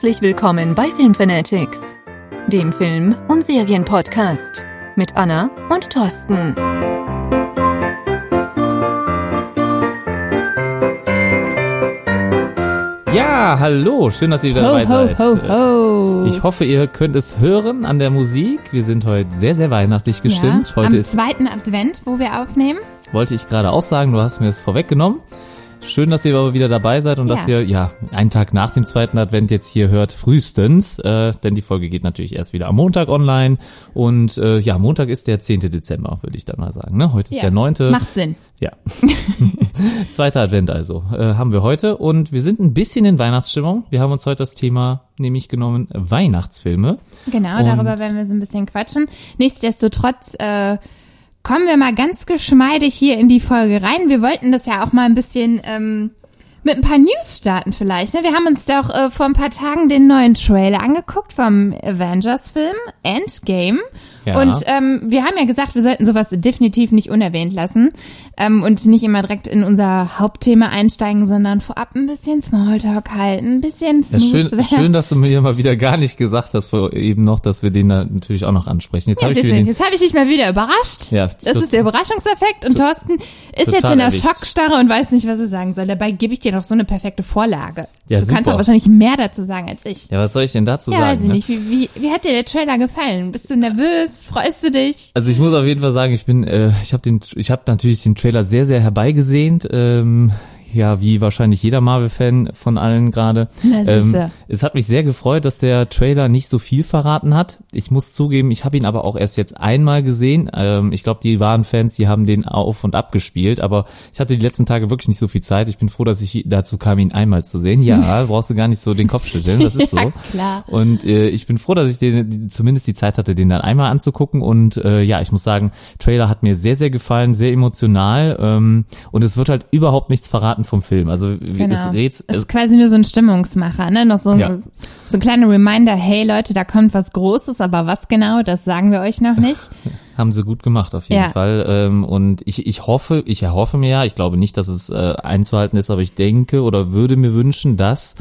Herzlich willkommen bei Filmfanatics, dem Film- und Serienpodcast mit Anna und Thorsten. Ja, hallo, schön, dass ihr wieder Ho, dabei ho, seid. ho, ho. Ich hoffe, ihr könnt es hören an der Musik. Wir sind heute sehr, sehr weihnachtlich gestimmt. ja, heute am ist, zweiten Advent, wo wir aufnehmen. wollte ich gerade auch sagen, du hast mir es vorweggenommen. Schön, dass ihr aber wieder dabei seid und Ja. dass ihr ja einen Tag nach dem zweiten Advent jetzt hier hört, frühestens, äh, denn die Folge geht natürlich erst wieder am Montag online und äh, ja, Montag ist der 10. Dezember, würde ich dann mal sagen. Ne? Heute ist Ja, der 9. Macht Sinn. Ja. Zweiter Advent also äh, haben wir heute und wir sind ein bisschen in Weihnachtsstimmung. Wir haben uns heute das Thema nämlich genommen Weihnachtsfilme. Genau, Und- darüber werden wir so ein bisschen quatschen. Nichtsdestotrotz äh, kommen wir mal ganz geschmeidig hier in die Folge rein. Wir wollten das ja auch mal ein bisschen ähm, mit ein paar News starten vielleicht. Ne? Wir haben uns doch äh, vor ein paar Tagen den neuen Trailer angeguckt vom Avengers-Film Endgame. Ja. Und ähm, wir haben ja gesagt, wir sollten sowas definitiv nicht unerwähnt lassen ähm, und nicht immer direkt in unser Hauptthema einsteigen, sondern vorab ein bisschen Smalltalk halten, ein bisschen Ja, smooth schön, werden. schön, dass du mir mal wieder gar nicht gesagt hast, vor eben noch, dass wir den da natürlich auch noch ansprechen. Jetzt Ja, habe ich deswegen, jetzt habe ich dich mal wieder überrascht. Ja, das ist der Überraschungseffekt und Thorsten ist jetzt in der erwischt. Schockstarre und weiß nicht, was er sagen soll. Dabei gebe ich dir noch so eine perfekte Vorlage. Ja, du super. kannst auch wahrscheinlich mehr dazu sagen als ich. ja, was soll ich denn dazu Ja, sagen? weiß ich ne? nicht. Wie, wie, wie hat dir der Trailer gefallen? Bist du nervös? Freust du dich? Also ich muss auf jeden Fall sagen, ich bin, äh, ich habe den, ich habe natürlich den Trailer sehr, sehr herbeigesehnt. Ähm, ja, wie wahrscheinlich jeder Marvel-Fan von allen gerade. Ähm, es hat mich sehr gefreut, dass der Trailer nicht so viel verraten hat. Ich muss zugeben, ich habe ihn aber auch erst jetzt einmal gesehen. Ähm, ich glaube, die wahren Fans, die haben den auf und ab gespielt, aber ich hatte die letzten Tage wirklich nicht so viel Zeit. Ich bin froh, dass ich dazu kam, ihn einmal zu sehen. Ja, brauchst du gar nicht so den Kopf schütteln, das ist so. Ja, klar. Und äh, ich bin froh, dass ich den, zumindest die Zeit hatte, den dann einmal anzugucken. Und äh, ja, ich muss sagen, Trailer hat mir sehr, sehr gefallen, sehr emotional. Ähm, und es wird halt überhaupt nichts verraten vom Film. Also Genau. es rätst, Es ist quasi nur so ein Stimmungsmacher, ne? Noch so ein, Ja. so ein kleiner Reminder, hey Leute, da kommt was Großes, aber was genau, das sagen wir euch noch nicht. Haben sie gut gemacht auf jeden Ja. Fall. Ähm, und ich, ich hoffe, ich erhoffe mir ja, ich glaube nicht, dass es äh, einzuhalten ist, aber ich denke oder würde mir wünschen, dass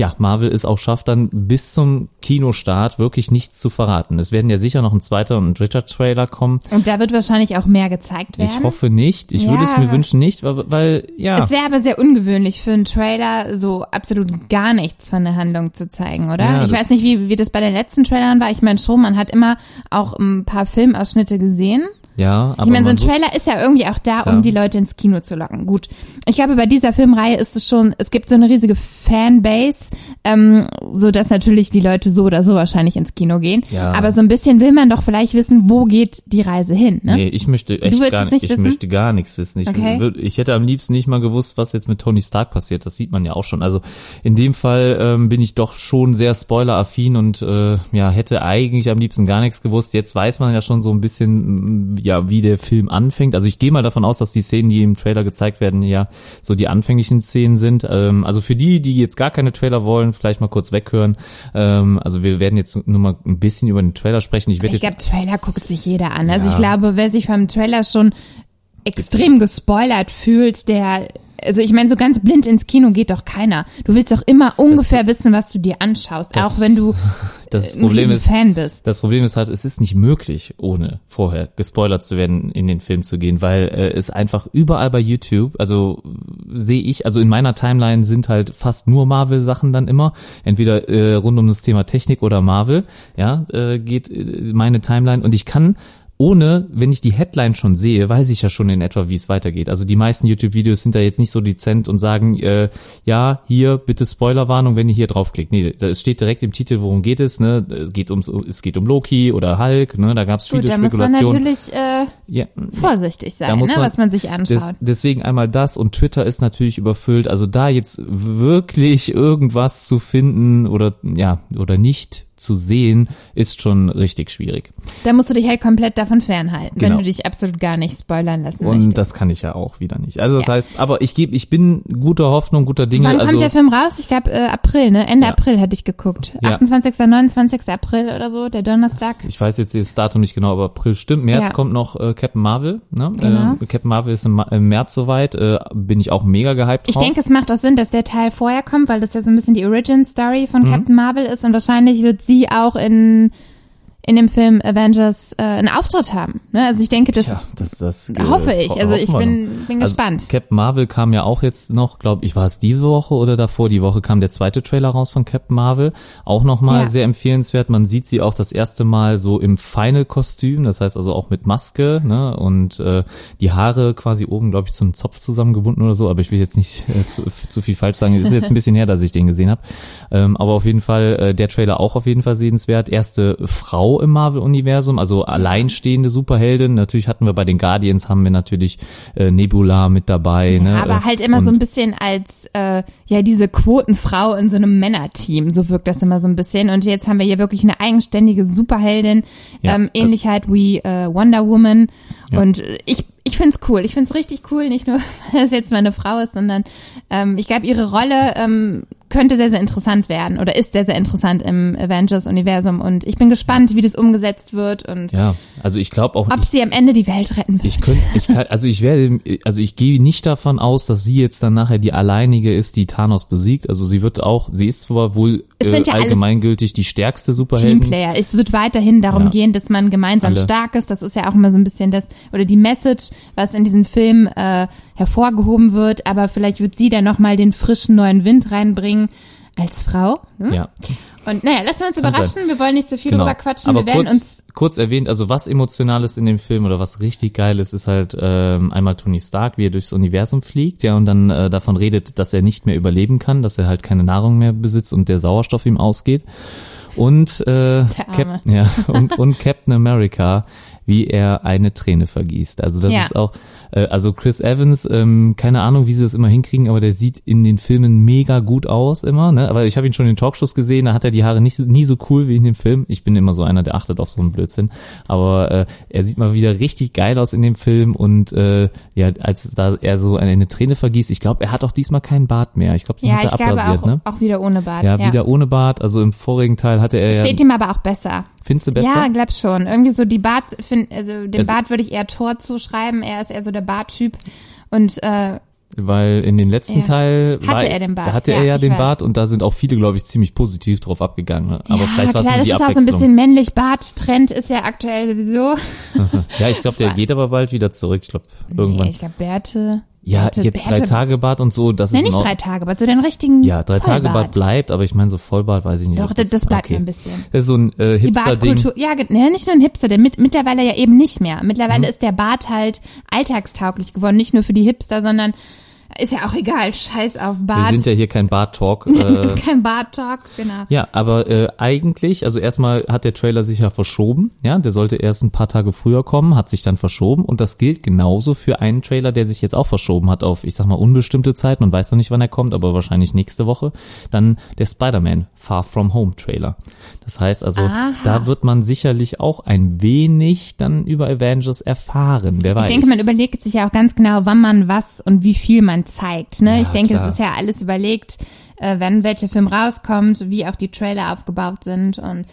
ja, Marvel es auch schafft, dann bis zum Kinostart wirklich nichts zu verraten. Es werden ja sicher noch ein zweiter und ein dritter Trailer kommen. Und da wird wahrscheinlich auch mehr gezeigt werden. Ich hoffe nicht. Ich Ja, würde es mir wünschen nicht, weil, weil ja. Es wäre aber sehr ungewöhnlich für einen Trailer, so absolut gar nichts von der Handlung zu zeigen, oder? Ja, ich weiß nicht, wie, wie das bei den letzten Trailern war. Ich meine schon, man hat immer auch ein paar Filmausschnitte gesehen. Ja, aber Ich meine, so ein Trailer ist ja irgendwie auch da, um Ja. die Leute ins Kino zu locken. Gut. Ich glaube, bei dieser Filmreihe ist es schon, es gibt so eine riesige Fanbase, ähm, so dass natürlich die Leute so oder so wahrscheinlich ins Kino gehen. Ja. Aber so ein bisschen will man doch vielleicht wissen, wo geht die Reise hin, ne? Nee, ich möchte echt gar nicht, nicht ich wissen? möchte gar nichts wissen. Ich, Okay. würd, ich hätte am liebsten nicht mal gewusst, was jetzt mit Tony Stark passiert. Das sieht man ja auch schon. Also in dem Fall ähm, bin ich doch schon sehr spoileraffin und äh, ja, hätte eigentlich am liebsten gar nichts gewusst. Jetzt weiß man ja schon so ein bisschen, ja, wie der Film anfängt. Also ich gehe mal davon aus, dass die Szenen, die im Trailer gezeigt werden, ja so die anfänglichen Szenen sind. Ähm, also für die, die jetzt gar keine Trailer wollen, vielleicht mal kurz weghören. Ähm, also wir werden jetzt nur mal ein bisschen über den Trailer sprechen. Ich Ich glaube, Trailer guckt sich jeder an. Also Ja. ich glaube, wer sich vom Trailer schon extrem gespoilert fühlt, der also ich meine, so ganz blind ins Kino geht doch keiner. Du willst doch immer ungefähr wissen, was du dir anschaust, Das- auch wenn du das ein Problem ist, Fan bist. Das Problem ist halt, es ist nicht möglich, ohne vorher gespoilert zu werden, in den Film zu gehen, weil äh, es einfach überall bei YouTube, also sehe ich, also in meiner Timeline sind halt fast nur Marvel-Sachen dann immer, entweder äh, rund um das Thema Technik oder Marvel, ja, äh, geht äh, meine Timeline und ich kann ohne, wenn ich die Headline schon sehe, weiß ich ja schon in etwa, wie es weitergeht. Also die meisten YouTube-Videos sind da jetzt nicht so dezent und sagen, äh, ja, hier bitte Spoilerwarnung, wenn ihr hier draufklickt. Nee, da- es steht direkt im Titel, worum geht es. Ne? Es geht ums, es geht um Loki oder Hulk. Ne? Da gab es viele Gut, da muss man Spekulationen. natürlich äh, Ja, vorsichtig Da sein, ne, man- was man sich anschaut. des, deswegen einmal das und Twitter ist natürlich überfüllt. Also da jetzt wirklich irgendwas zu finden oder ja oder nicht zu sehen, ist schon richtig schwierig. Da musst du dich halt komplett davon fernhalten, Genau. wenn du dich absolut gar nicht spoilern lassen Und möchtest. das kann ich ja auch wieder nicht. Also das Ja. heißt, aber ich gebe, ich bin guter Hoffnung, guter Dinge. Wann also kommt der Film raus? Ich glaube äh, April, ne? Ende Ja. April hätte ich geguckt. Ja. 28., 29. April oder so, der Donnerstag. ich weiß jetzt das Datum nicht genau, aber April stimmt. März kommt noch äh, Captain Marvel. Ne? Genau. Äh, Captain Marvel ist im, Ma- im März soweit. Äh, bin ich auch mega gehypt Ich drauf. denke, es macht auch Sinn, dass der Teil vorher kommt, weil das ja so ein bisschen die Origin-Story von Mhm. Captain Marvel ist und wahrscheinlich wird sie auch in, in dem Film Avengers äh, einen Auftritt haben. Ne? Also ich denke, das ja, das, das äh, hoffe ich. Also ich bin, bin Also gespannt. Captain Marvel kam ja auch jetzt noch, glaube ich, war es diese Woche oder davor? Die Woche kam der zweite Trailer raus von Captain Marvel. Auch nochmal Ja. sehr empfehlenswert. Man sieht sie auch das erste Mal so im Final-Kostüm, das heißt also auch mit Maske, ne? Und äh, die Haare quasi oben, glaube ich, zum Zopf zusammengebunden oder so, aber ich will jetzt nicht äh, zu, zu viel falsch sagen. Es ist jetzt ein bisschen her, dass ich den gesehen habe. Ähm, aber auf jeden Fall, äh, der Trailer auch auf jeden Fall sehenswert. Erste Frau im Marvel-Universum, also alleinstehende Superheldin. Natürlich hatten wir bei den Guardians, haben wir natürlich äh, Nebula mit dabei. ne? Aber halt immer und so ein bisschen als äh, ja diese Quotenfrau in so einem Männerteam. So wirkt das immer so ein bisschen. Und jetzt haben wir hier wirklich eine eigenständige Superheldin, Ja. ähm, ähnlich halt wie äh, Wonder Woman. Ja. Und ich ich find's cool. Ich find's richtig cool, nicht nur weil es jetzt meine Frau ist, sondern ähm, ich glaube ihre Rolle ähm, könnte sehr sehr interessant werden oder ist sehr sehr interessant im Avengers Universum. Und ich bin gespannt, wie das umgesetzt wird und Ja, also ich glaube auch, ob ich, sie am Ende die Welt retten wird. ich könnte, ich kann, also ich werde, also ich gehe nicht davon aus, dass sie jetzt dann nachher die alleinige ist, die Thanos besiegt. Also sie wird auch, sie ist zwar wohl Es äh, sind ja alles allgemeingültig die stärkste Superheldin. Teamplayer. Es wird weiterhin darum Ja. gehen, dass man gemeinsam Alle. stark ist. Das ist ja auch immer so ein bisschen das, oder die Message, was in diesem Film äh, hervorgehoben wird. Aber vielleicht wird sie dann nochmal den frischen neuen Wind reinbringen als Frau. Hm? Ja, Und naja, lassen wir uns Kann überraschen. Wir wollen nicht so viel genau. drüber quatschen. Aber wir werden kurz, uns kurz erwähnt, also was Emotionales in dem Film oder was richtig geil ist, ist halt ähm, einmal Tony Stark, wie er durchs Universum fliegt, ja, und dann äh, davon redet, dass er nicht mehr überleben kann, dass er halt keine Nahrung mehr besitzt und der Sauerstoff ihm ausgeht. Und äh. Cap ja, und, und Captain America, wie er eine Träne vergießt. Also das Ja. ist auch, äh, also Chris Evans, ähm, keine Ahnung, wie sie das immer hinkriegen, aber der sieht in den Filmen mega gut aus immer. Ne? Aber ich habe ihn schon in Talkshows gesehen, da hat er die Haare nicht so- nie so cool wie in dem Film. Ich bin immer so einer, der achtet auf so einen Blödsinn. Aber äh, er sieht mal wieder richtig geil aus in dem Film und äh, ja, als da er so eine, eine Träne vergießt, ich glaube, er hat auch diesmal keinen Bart mehr. Ich glaube, den ja, hat er ich glaube abrasiert, auch, ne? auch wieder ohne Bart. Ja, wieder ohne Bart. Also im vorigen Teil hatte er Steht ja. ihm aber auch besser. Findest du besser? Ja, glaub schon. Irgendwie so die Bart, find, also dem Also- Bart würde ich eher Tor zuschreiben. Er ist eher so der Barttyp. Und äh, Weil in den letzten Ja. Teil Hatte war, er den Bart. hatte Ja, er ja den weiß. Bart und da sind auch viele, glaube ich, ziemlich positiv drauf abgegangen. ne? Aber ja, vielleicht war es nur das die ist auch so ein bisschen männlich. Barttrend ist ja aktuell sowieso. ja, ich glaube, der geht aber bald wieder zurück. Ich glaube, irgendwann. Nee, ich glaube Bärte. Ja, Bärte, jetzt drei Tage Bart und so, das Nee, ist nicht noch, drei Tage, aber so den richtigen Ja, drei Tage Vollbart. Bart bleibt, aber ich meine so Vollbart weiß ich nicht. Doch, ob das, das bleibt okay. mir ein bisschen. Das ist so ein äh, Die Hipster-Ding. Bartkultur, ja, ge- nee, nicht nur ein Hipster, denn mit, mittlerweile ja eben nicht mehr. Mittlerweile Mhm. ist der Bart halt alltagstauglich geworden, nicht nur für die Hipster, sondern ist ja auch egal, scheiß auf Wir Bart. sind ja hier kein Bart-Talk. Äh, Kein Bart-Talk, genau. Ja, aber äh, eigentlich, also erstmal hat der Trailer sich ja verschoben, ja, der sollte erst ein paar Tage früher kommen, hat sich dann verschoben und das gilt genauso für einen Trailer, der sich jetzt auch verschoben hat auf, ich sag mal, unbestimmte Zeit, man weiß noch nicht, wann er kommt, aber wahrscheinlich nächste Woche, dann der Spider-Man Far From Home Trailer. Das heißt also, Aha. da wird man sicherlich auch ein wenig dann über Avengers erfahren, wer weiß. Ich denke, man überlegt sich ja auch ganz genau, wann man was und wie viel man zeigt. Ne? Ja, ich denke, klar. es ist ja alles überlegt, äh, wenn welcher Film rauskommt, wie auch die Trailer aufgebaut sind und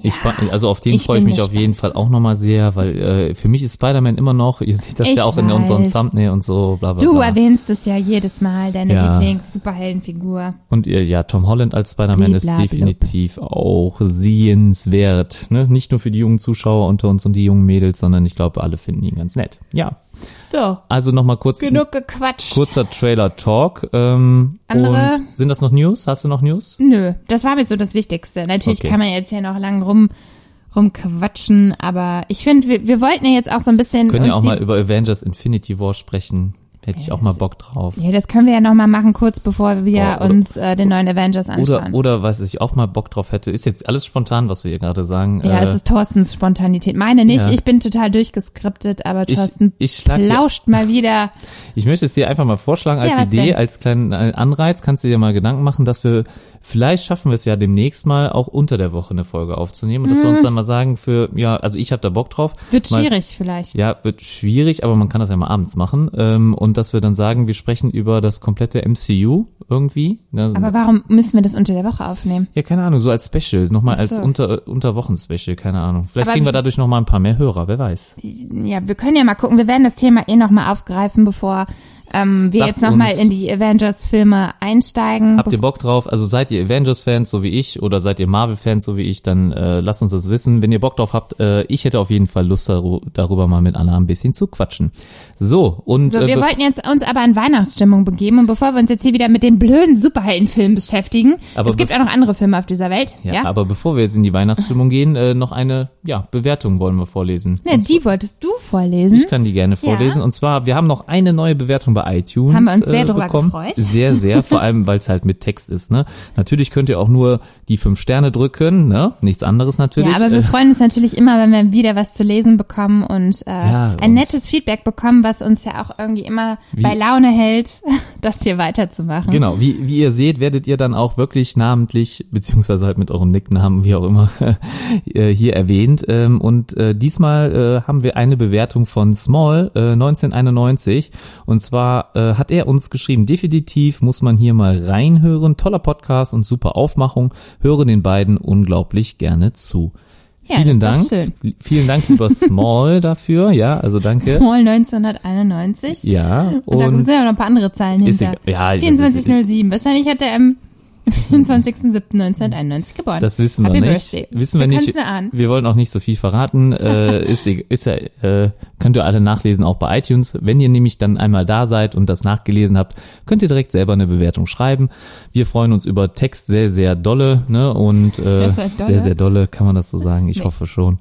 Ich fra- also auf den Ich freue ich mich auf gespannt. jeden Fall auch nochmal sehr, weil äh, für mich ist Spider-Man immer noch, ihr seht das Ich ja auch in unserem weiß. Thumbnail und so, bla bla du bla. erwähnst es ja jedes Mal, deine Ja. Lieblings-Superheldenfigur. Und äh, ja, Tom Holland als Spider-Man ist definitiv auch sehenswert. Ne? Nicht nur für die jungen Zuschauer unter uns und die jungen Mädels, sondern ich glaube, alle finden ihn ganz nett. Ja, So, also nochmal kurz genug gequatscht. kurzer Trailer-Talk. Ähm, Andere? Und sind das noch News? Hast du noch News? Nö, das war jetzt so das Wichtigste. Natürlich Okay. kann man jetzt hier noch lang rum rumquatschen, aber ich finde, wir, wir wollten ja jetzt auch so ein bisschen Können ja auch mal über Avengers Infinity War sprechen. Hätte ich auch mal Bock drauf. Ja, das können wir ja noch mal machen, kurz bevor wir Boah, oder- uns äh, den neuen Avengers Oder, anschauen. oder was ich auch mal Bock drauf hätte, ist jetzt alles spontan, was wir hier gerade sagen. ja, äh, es ist Thorstens Spontanität. Meine nicht, Ja. ich bin total durchgeskriptet, aber Ich- Thorsten ich dir- lauscht mal wieder. Ich möchte es dir einfach mal vorschlagen als Ja, Idee, denn? als kleinen äh, Anreiz, kannst du dir mal Gedanken machen, dass wir Vielleicht schaffen wir es ja demnächst mal auch unter der Woche eine Folge aufzunehmen und dass wir uns dann mal sagen für, ja, also ich habe da Bock drauf. Mhm. Wird mal, schwierig vielleicht. Ja, wird schwierig, aber man kann das ja mal abends machen. Ähm, und dass wir dann sagen, wir sprechen über das komplette MCU irgendwie. Ne? Aber warum müssen wir das unter der Woche aufnehmen? ja, keine Ahnung, so als Special, nochmal Ach als so. unter Unterwochen-Special, keine Ahnung. Vielleicht Aber kriegen wir dadurch nochmal ein paar mehr Hörer, wer weiß. Ja, wir können ja mal gucken. Wir werden das Thema eh nochmal aufgreifen, bevor ähm, wir Sagt jetzt nochmal in die Avengers-Filme einsteigen. Habt ihr Bock drauf? Also seid ihr Avengers-Fans, so wie ich, oder seid ihr Marvel-Fans, so wie ich, dann äh, lasst uns das wissen. Wenn ihr Bock drauf habt, äh, ich hätte auf jeden Fall Lust darüber mal mit Anna ein bisschen zu quatschen. So, und So, äh, wir bef- wollten jetzt uns aber in Weihnachtsstimmung begeben und bevor wir uns jetzt hier wieder mit den blöden Superheldenfilmen beschäftigen, es gibt auch noch andere Filme auf dieser Welt, ja, ja? aber bevor wir jetzt in die Weihnachtsstimmung gehen, äh, noch eine ja, Bewertung wollen wir vorlesen. Ne, die wolltest du vorlesen. Ich kann die gerne vorlesen. Und zwar, wir haben noch eine neue Bewertung bei iTunes. Haben wir uns sehr äh, drüber bekommen. gefreut. Sehr, sehr, vor allem, weil es halt mit Text ist. Ne? Natürlich könnt ihr auch nur die fünf Sterne drücken, ne? nichts anderes natürlich. Ja, aber wir Äh, freuen uns natürlich immer, wenn wir wieder was zu lesen bekommen und, äh, Ja, ein und- nettes Feedback bekommen, was uns ja auch irgendwie immer bei Laune hält, das hier weiterzumachen. Genau, wie, wie ihr seht, werdet ihr dann auch wirklich namentlich, beziehungsweise halt mit eurem Nicknamen, wie auch immer, äh, hier erwähnt. Ähm, Und äh, diesmal äh, haben wir eine Bewertung von Small äh, 1991. Und zwar hat er uns geschrieben, definitiv muss man hier mal reinhören. Toller Podcast und super Aufmachung. Höre den beiden unglaublich gerne zu. Ja, Vielen Dank. Vielen Dank, lieber Small, dafür. Ja, also danke. Small 1991. Ja, Und, da und sind ja noch ein paar andere Zahlen hinter. egal. Ja, das ist- 2407. Wahrscheinlich hat er am 24.07.1991 geboren. Das wissen wir Happy nicht. Birthday. Wissen wir Du nicht. Wir wollen auch nicht so viel verraten. Äh, ist, e- ist äh, könnt ihr alle nachlesen, auch bei iTunes. Wenn ihr nämlich dann einmal da seid und das nachgelesen habt, könnt ihr direkt selber eine Bewertung schreiben. Wir freuen uns über Text sehr, sehr dolle, ne? Und äh, Sehr, sehr dolle? sehr, sehr dolle, kann man das so sagen? Ich Nee. hoffe schon.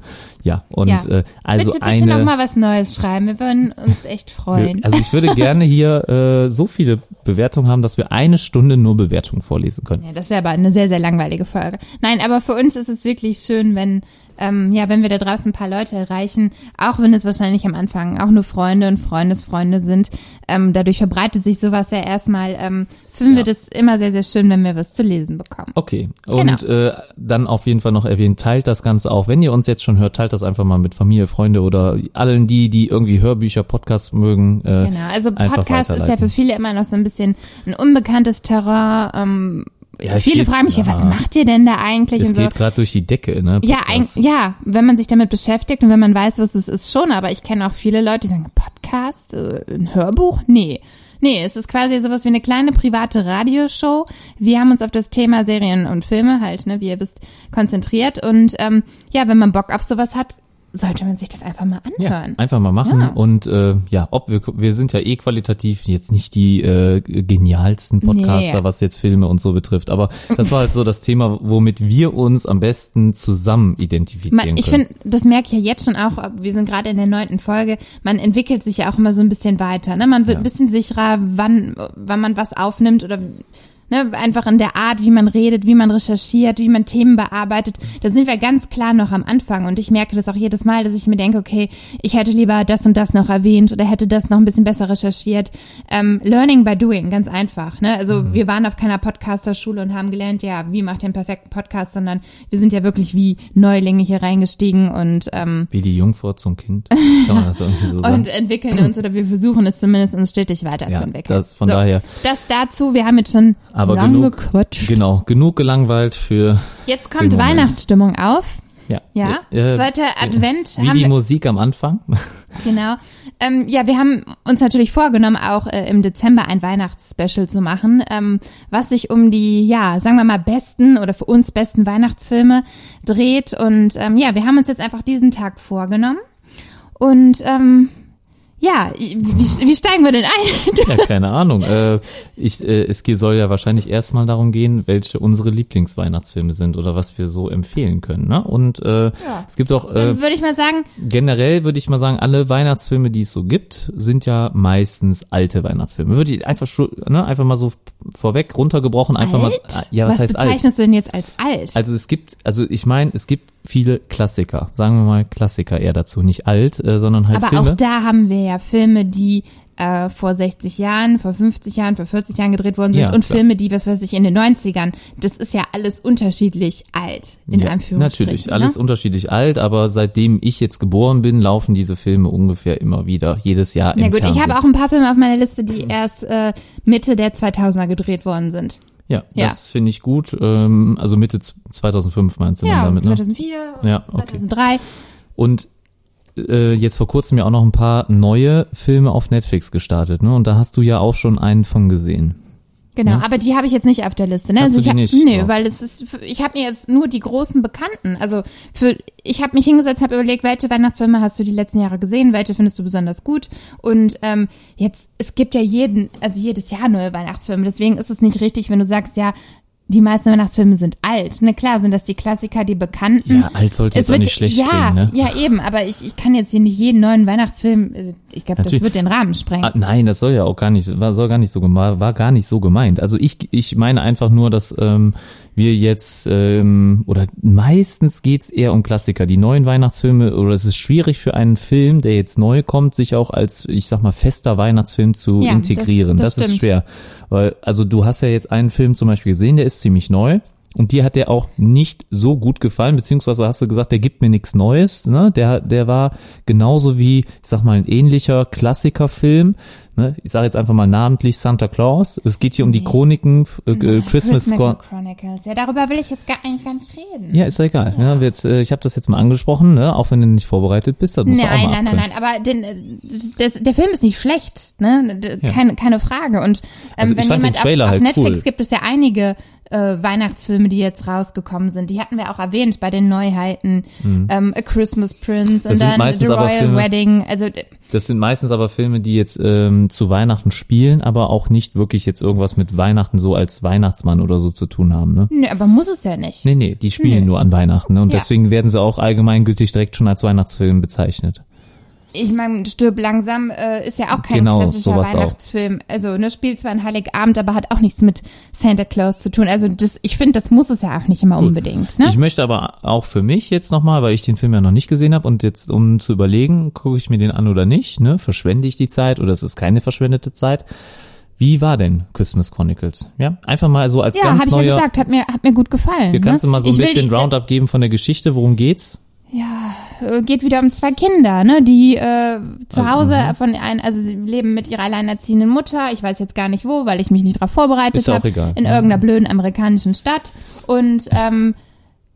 Ja, und Ja. Äh, also bitte, bitte eine. noch mal was Neues schreiben. Wir würden uns echt freuen. Also ich würde gerne hier äh, so viele Bewertungen haben, dass wir eine Stunde nur Bewertungen vorlesen können. Ja, das wäre aber eine sehr, sehr langweilige Folge. Nein, aber für uns ist es wirklich schön, wenn, ähm, ja, wenn wir da draußen ein paar Leute erreichen, auch wenn es wahrscheinlich am Anfang auch nur Freunde und Freundesfreunde sind. Ähm, dadurch verbreitet sich sowas ja erstmal. Ähm, finden wir Ja. das immer sehr, sehr schön, wenn wir was zu lesen bekommen. Okay. Genau. Und äh, dann auf jeden Fall noch erwähnt, teilt das Ganze auch. Wenn ihr uns jetzt schon hört, teilt das einfach mal mit Familie, Freunde oder allen die, die irgendwie Hörbücher, Podcasts mögen. Äh, Genau, also Podcast ist ja für viele immer noch so ein bisschen ein unbekanntes Terrain. Ähm, Ja, viele geht- fragen mich ja, was macht ihr denn da eigentlich? Es und so. geht gerade durch die Decke, ne? Ja, ein, Podcast. ja, wenn man sich damit beschäftigt und wenn man weiß, was es ist, schon. Aber ich kenne auch viele Leute, die sagen, Podcast, äh, ein Hörbuch? Nee. Nee, es ist quasi sowas wie eine kleine private Radioshow. Wir haben uns auf das Thema Serien und Filme halt, ne, wie ihr wisst, konzentriert. Und ähm, ja, wenn man Bock auf sowas hat, sollte man sich das einfach mal Ja, anhören. einfach mal machen Ja. und äh, ja, ob wir wir sind ja eh qualitativ jetzt nicht die äh, genialsten Podcaster, Nee. was jetzt Filme und so betrifft, aber das war halt so das Thema, womit wir uns am besten zusammen identifizieren Man, ich können. finde, das merke ich ja jetzt schon auch, wir sind gerade in der neunten Folge, man entwickelt sich ja auch immer so ein bisschen weiter. Ne? Man wird Ja. ein bisschen sicherer, wann, wann man was aufnimmt oder ne, einfach in der Art, wie man redet, wie man recherchiert, wie man Themen bearbeitet. Da sind wir ganz klar noch am Anfang und ich merke das auch jedes Mal, dass ich mir denke, okay, ich hätte lieber das und das noch erwähnt oder hätte das noch ein bisschen besser recherchiert. Ähm, learning by doing, ganz einfach. Ne? Also Mhm. wir waren auf keiner Podcaster-Schule und haben gelernt, ja, wie macht ihr einen perfekten Podcast, sondern wir sind ja wirklich wie Neulinge hier reingestiegen und ähm, Wie die Jungfrau zum Kind. Kann man das irgendwie so sagen? und entwickeln uns oder wir versuchen es zumindest uns stetig ja, weiterzuentwickeln. das von so, daher. Das dazu, wir haben jetzt schon Aber lang genug, gequatscht. genau, genug gelangweilt für Jetzt kommt. Weihnachtsstimmung auf. ja, Ja, äh, zweiter Advent wie haben die Musik am Anfang. genau. Ähm, ja, wir haben uns natürlich vorgenommen, auch äh, im Dezember ein Weihnachtsspecial zu machen, ähm, was sich um die, ja, sagen wir mal, besten oder für uns besten Weihnachtsfilme dreht. Und ähm, ja, wir haben uns jetzt einfach diesen Tag vorgenommen. Und ähm, ja, wie, wie steigen wir denn ein? ja, keine Ahnung. Äh, ich, äh, es soll ja wahrscheinlich erstmal darum gehen, welche unsere Lieblingsweihnachtsfilme sind oder was wir so empfehlen können. Ne? Und äh, es gibt auch äh, würde ich mal sagen, generell würde ich mal sagen, alle Weihnachtsfilme, die es so gibt, sind ja meistens alte Weihnachtsfilme. Würde ich einfach schon, ne, einfach mal so vorweg runtergebrochen, einfach alt? mal. Ja, was, was heißt alt? bezeichnest du denn jetzt als alt? Also es gibt, also ich meine, es gibt viele Klassiker. Sagen wir mal Klassiker eher dazu. Nicht alt, äh, sondern halt Aber Filme. auch da haben wir ja Filme, die äh, vor 60 Jahren, vor 50 Jahren, vor 40 Jahren gedreht worden sind Ja, und klar. Filme, die, was weiß ich, in den 90ern. Das ist ja alles unterschiedlich alt, in ja, Anführungsstrichen. natürlich, alles ne? unterschiedlich alt, aber seitdem ich jetzt geboren bin, laufen diese Filme ungefähr immer wieder, jedes Jahr im Ja gut, Fernsehen. ich habe auch ein paar Filme auf meiner Liste, die erst äh, Mitte der 2000er gedreht worden sind. Ja, Ja. das finde ich gut. Ähm, also Mitte z- 2005 meinst du Ja, damit, ne? 2004, Ja, okay. 2003. Und äh, jetzt vor kurzem ja auch noch ein paar neue Filme auf Netflix gestartet, ne? Und da hast du ja auch schon einen von gesehen. Genau, Ja. aber die habe ich jetzt nicht auf der Liste. Ne? Hast also du ich die hab, nicht? Oh. weil es ist, ich habe mir jetzt nur die großen Bekannten. Also für, ich habe mich hingesetzt, habe überlegt, welche Weihnachtsfilme hast du die letzten Jahre gesehen, welche findest du besonders gut. Und ähm, jetzt, es gibt ja jeden, also jedes Jahr neue Weihnachtsfilme. Deswegen ist es nicht richtig, wenn du sagst, ja, die meisten Weihnachtsfilme sind alt. Ne, klar sind das die Klassiker, die bekannten. Ja, alt sollte jetzt auch nicht schlecht ja, klingen, ne? Ja, eben, aber ich, ich kann jetzt hier nicht jeden neuen Weihnachtsfilm, also ich glaube, das wird den Rahmen sprengen. Ah, nein, das soll ja auch gar nicht, war, soll gar nicht so gemeint, war gar nicht so gemeint. Also ich, ich meine einfach nur, dass ähm, wir jetzt ähm, oder meistens geht's eher um Klassiker. Die neuen Weihnachtsfilme oder es ist schwierig für einen Film, der jetzt neu kommt, sich auch als, ich sag mal, fester Weihnachtsfilm zu Ja, integrieren. das- Das, das ist schwer, weil also du hast ja jetzt einen Film zum Beispiel gesehen, der ist ziemlich neu. Und dir hat der auch nicht so gut gefallen, beziehungsweise hast du gesagt, der gibt mir nichts Neues. Ne? Der, der war genauso wie, ich sag mal, ein ähnlicher Klassikerfilm. Ne? Ich sage jetzt einfach mal namentlich Santa Claus. Es geht hier um die. Chroniken, äh, äh, Christmas Score. Chronicles. Ja, darüber will ich jetzt gar, eigentlich gar nicht reden. Ja, ist ja egal. Ne? Jetzt, äh, ich habe das jetzt mal angesprochen, ne? auch wenn du nicht vorbereitet bist. Das musst du auch Nein, mal nein, nein, abkönnen. nein, aber den, äh, das, der Film ist nicht schlecht, ne? D- Ja. Keine, keine Frage. Und ähm, Also wenn jemand Trailer auf, auf halt Netflix cool. gibt es ja einige äh, Weihnachtsfilme, die jetzt rausgekommen sind. Die hatten wir auch erwähnt bei den Neuheiten. Ähm, A Christmas Prince und Mhm. sind dann The Royal Filme- Wedding. Also d- Das sind meistens aber Filme, die jetzt ähm, zu Weihnachten spielen, aber auch nicht wirklich jetzt irgendwas mit Weihnachten so als Weihnachtsmann oder so zu tun haben. Ne? nö, aber muss es ja nicht. Nee, nee, die spielen Nö. nur an Weihnachten. Ne? Und Ja. deswegen werden sie auch allgemeingültig direkt schon als Weihnachtsfilm bezeichnet. Ich meine, Stirb langsam äh, ist ja auch kein Genau, klassischer sowas auch. Weihnachtsfilm. Also, ne, spielt zwar ein Heiligabend, aber hat auch nichts mit Santa Claus zu tun. Also, das, ich finde, das muss es ja auch nicht immer unbedingt. Ne? Ich möchte aber auch für mich jetzt nochmal, weil ich den Film ja noch nicht gesehen habe und jetzt um zu überlegen, gucke ich mir den an oder nicht, ne? verschwende ich die Zeit oder es ist keine verschwendete Zeit. Wie war denn Christmas Chronicles? Ja, einfach mal so als ja, ganz habe ich ja neuer. gesagt, hat mir, hat mir gut gefallen. Hier kannst ne? du mal so ein Ich will bisschen die- Roundup geben von der Geschichte, worum geht's? äh, geht wieder um zwei Kinder, ne, die äh, zu Also, Hause mhm. von ein, also sie leben mit ihrer alleinerziehenden Mutter. Ich weiß jetzt gar nicht wo, weil ich mich nicht darauf vorbereitet habe. In Mhm. irgendeiner blöden amerikanischen Stadt. Und ähm,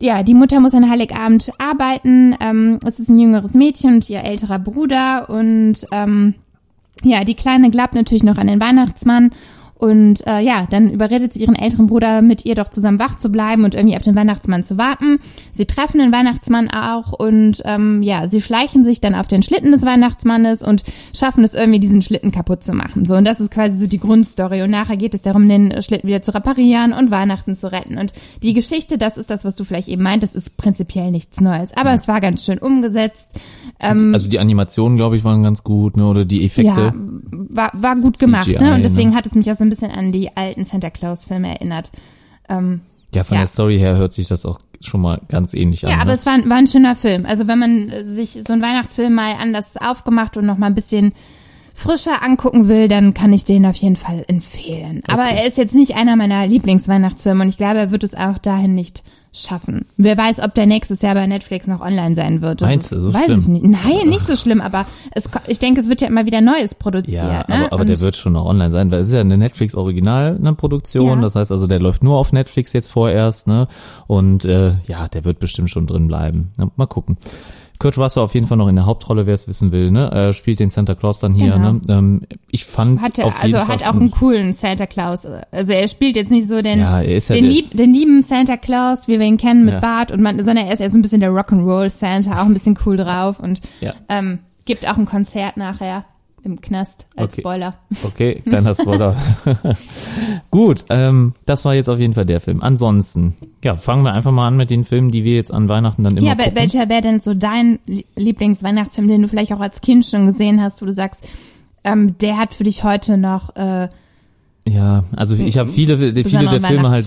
ja, die Mutter muss an Heiligabend arbeiten. Ähm, es ist ein jüngeres Mädchen und ihr älterer Bruder. Und ähm, ja, die Kleine glaubt natürlich noch an den Weihnachtsmann. Und äh, ja, dann überredet sie ihren älteren Bruder, mit ihr doch zusammen wach zu bleiben und irgendwie auf den Weihnachtsmann zu warten. Sie treffen den Weihnachtsmann auch und ähm, ja, sie schleichen sich dann auf den Schlitten des Weihnachtsmannes und schaffen es irgendwie, diesen Schlitten kaputt zu machen. So, und das ist quasi so die Grundstory. Und nachher geht es darum, den Schlitten wieder zu reparieren und Weihnachten zu retten. Und die Geschichte, das ist das, was du vielleicht eben meintest, ist prinzipiell nichts Neues. Aber es war ganz schön umgesetzt. Ähm, Also die Animationen, glaube ich, waren ganz gut, ne? Oder die Effekte. ja, war, war gut gemacht, CGI, ne? Und deswegen ne? hat es mich auch so ein bisschen an die alten Santa Claus-Filme erinnert. Ähm, Ja, von Ja. der Story her hört sich das auch schon mal ganz ähnlich an. ja, aber ne? es war, ein- war ein schöner Film. Also wenn man äh, sich so einen Weihnachtsfilm mal anders aufgemacht und noch mal ein bisschen frischer angucken will, dann kann ich den auf jeden Fall empfehlen. Aber Okay. er ist jetzt nicht einer meiner Lieblingsweihnachtsfilme und ich glaube, er wird es auch dahin nicht schaffen. Wer weiß, ob der nächstes Jahr bei Netflix noch online sein wird. Das Meinst du, so weiß schlimm? ich nicht. Nein, nicht so schlimm, aber es, ich denke, es wird ja immer wieder Neues produziert. Ja, ne? aber, aber der wird schon noch online sein, weil es ist ja eine Netflix Original ne, Produktion, Ja. das heißt also, der läuft nur auf Netflix jetzt vorerst, ne? Und äh, ja, der wird bestimmt schon drin bleiben. Ja, mal gucken. Kurt Russell auf jeden Fall noch in der Hauptrolle, wer es wissen will, ne? Er spielt den Santa Claus dann hier, Genau. ne? Ähm, ich fand Hatte, auf jeden also Fall hat auch einen coolen Santa Claus. Also er spielt jetzt nicht so den, Ja, er ist ja den, lieb, den lieben Santa Claus, wie wir ihn kennen mit Ja. Bart und man, sondern er ist eher so ein bisschen der Rock'n'Roll Santa, auch ein bisschen cool drauf und Ja. ähm, gibt auch ein Konzert nachher im Knast als Okay. Spoiler. Okay, kleiner Spoiler. Gut, ähm, das war jetzt auf jeden Fall der Film. Ansonsten, ja, fangen wir einfach mal an mit den Filmen, die wir jetzt an Weihnachten dann immer Ja, gucken. welcher wäre denn so dein Lie- Lieblingsweihnachtsfilm, den du vielleicht auch als Kind schon gesehen hast, wo du sagst, ähm, der hat für dich heute noch äh, Ja, also ich habe viele, viele der Filme halt.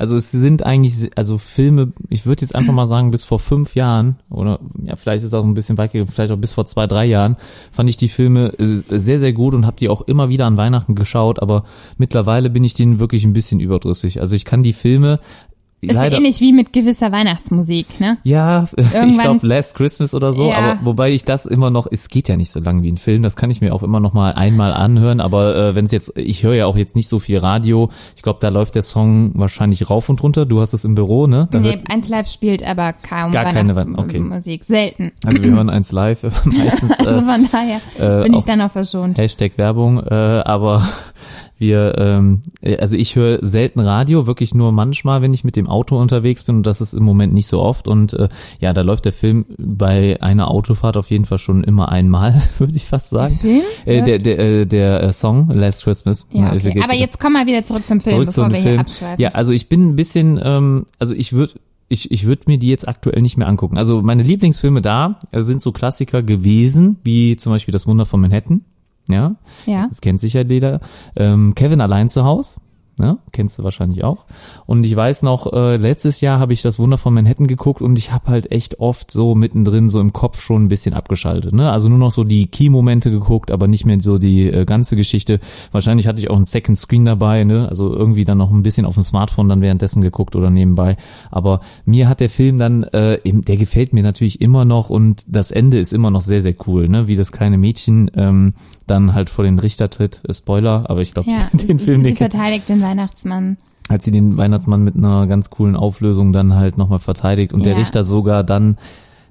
Also es sind eigentlich, also Filme, ich würde jetzt einfach mal sagen, bis vor fünf Jahren, oder ja, vielleicht ist auch ein bisschen weit gegangen, vielleicht auch bis vor zwei, drei Jahren, fand ich die Filme äh, sehr, sehr gut und habe die auch immer wieder an Weihnachten geschaut, aber mittlerweile bin ich denen wirklich ein bisschen überdrüssig. Also ich kann die Filme Ist leider. ähnlich wie mit gewisser Weihnachtsmusik, ne? Ja, ich Irgendwann- glaube Last Christmas oder so, Ja. aber wobei ich das immer noch, es geht ja nicht so lang wie ein Film, das kann ich mir auch immer noch mal einmal anhören, aber äh, wenn es jetzt, ich höre ja auch jetzt nicht so viel Radio, ich glaube, da läuft der Song wahrscheinlich rauf und runter, du hast es im Büro, ne? Da Nee, eins live spielt aber kaum Gar keine okay. Weihnachtsmusik. Selten. also wir hören eins live, meistens Also äh, von daher äh, bin ich dann auch verschont. Hashtag Werbung, äh, aber wir, ähm, also ich höre selten Radio, wirklich nur manchmal, wenn ich mit dem Auto unterwegs bin und das ist im Moment nicht so oft und äh, ja, da läuft der Film bei einer Autofahrt auf jeden Fall schon immer einmal, würde ich fast sagen. Film? Äh, der der, äh, der äh, Song Last Christmas. Ja, äh, okay. geht's- Aber jetzt kommen wir wieder zurück zum Film, zurück bevor zum wir Film. hier abschweifen. Ja, also ich bin ein bisschen, ähm, also ich würde ich, ich würde mir die jetzt aktuell nicht mehr angucken. Also meine Lieblingsfilme da äh, sind so Klassiker gewesen, wie zum Beispiel Das Wunder von Manhattan. Ja, Ja. das kennt sicher jeder. Ähm, Kevin allein zu Haus. Ja, kennst du wahrscheinlich auch. Und ich weiß noch, äh, letztes Jahr habe ich das Wunder von Manhattan geguckt und ich habe halt echt oft so mittendrin so im Kopf schon ein bisschen abgeschaltet. Ne? Also nur noch so die Key-Momente geguckt, aber nicht mehr so die äh, ganze Geschichte. Wahrscheinlich hatte ich auch einen Second Screen dabei, ne? also irgendwie dann noch ein bisschen auf dem Smartphone dann währenddessen geguckt oder nebenbei. Aber mir hat der Film dann, äh, eben, der gefällt mir natürlich immer noch und das Ende ist immer noch sehr, sehr cool, ne? wie das kleine Mädchen ähm, dann halt vor den Richter tritt. Äh, Spoiler, aber ich glaube, Ja, den Film, sie kennt verteidigt den Weihnachtsmann. als sie den Weihnachtsmann mit einer ganz coolen Auflösung dann halt nochmal verteidigt und der Ja. Richter sogar dann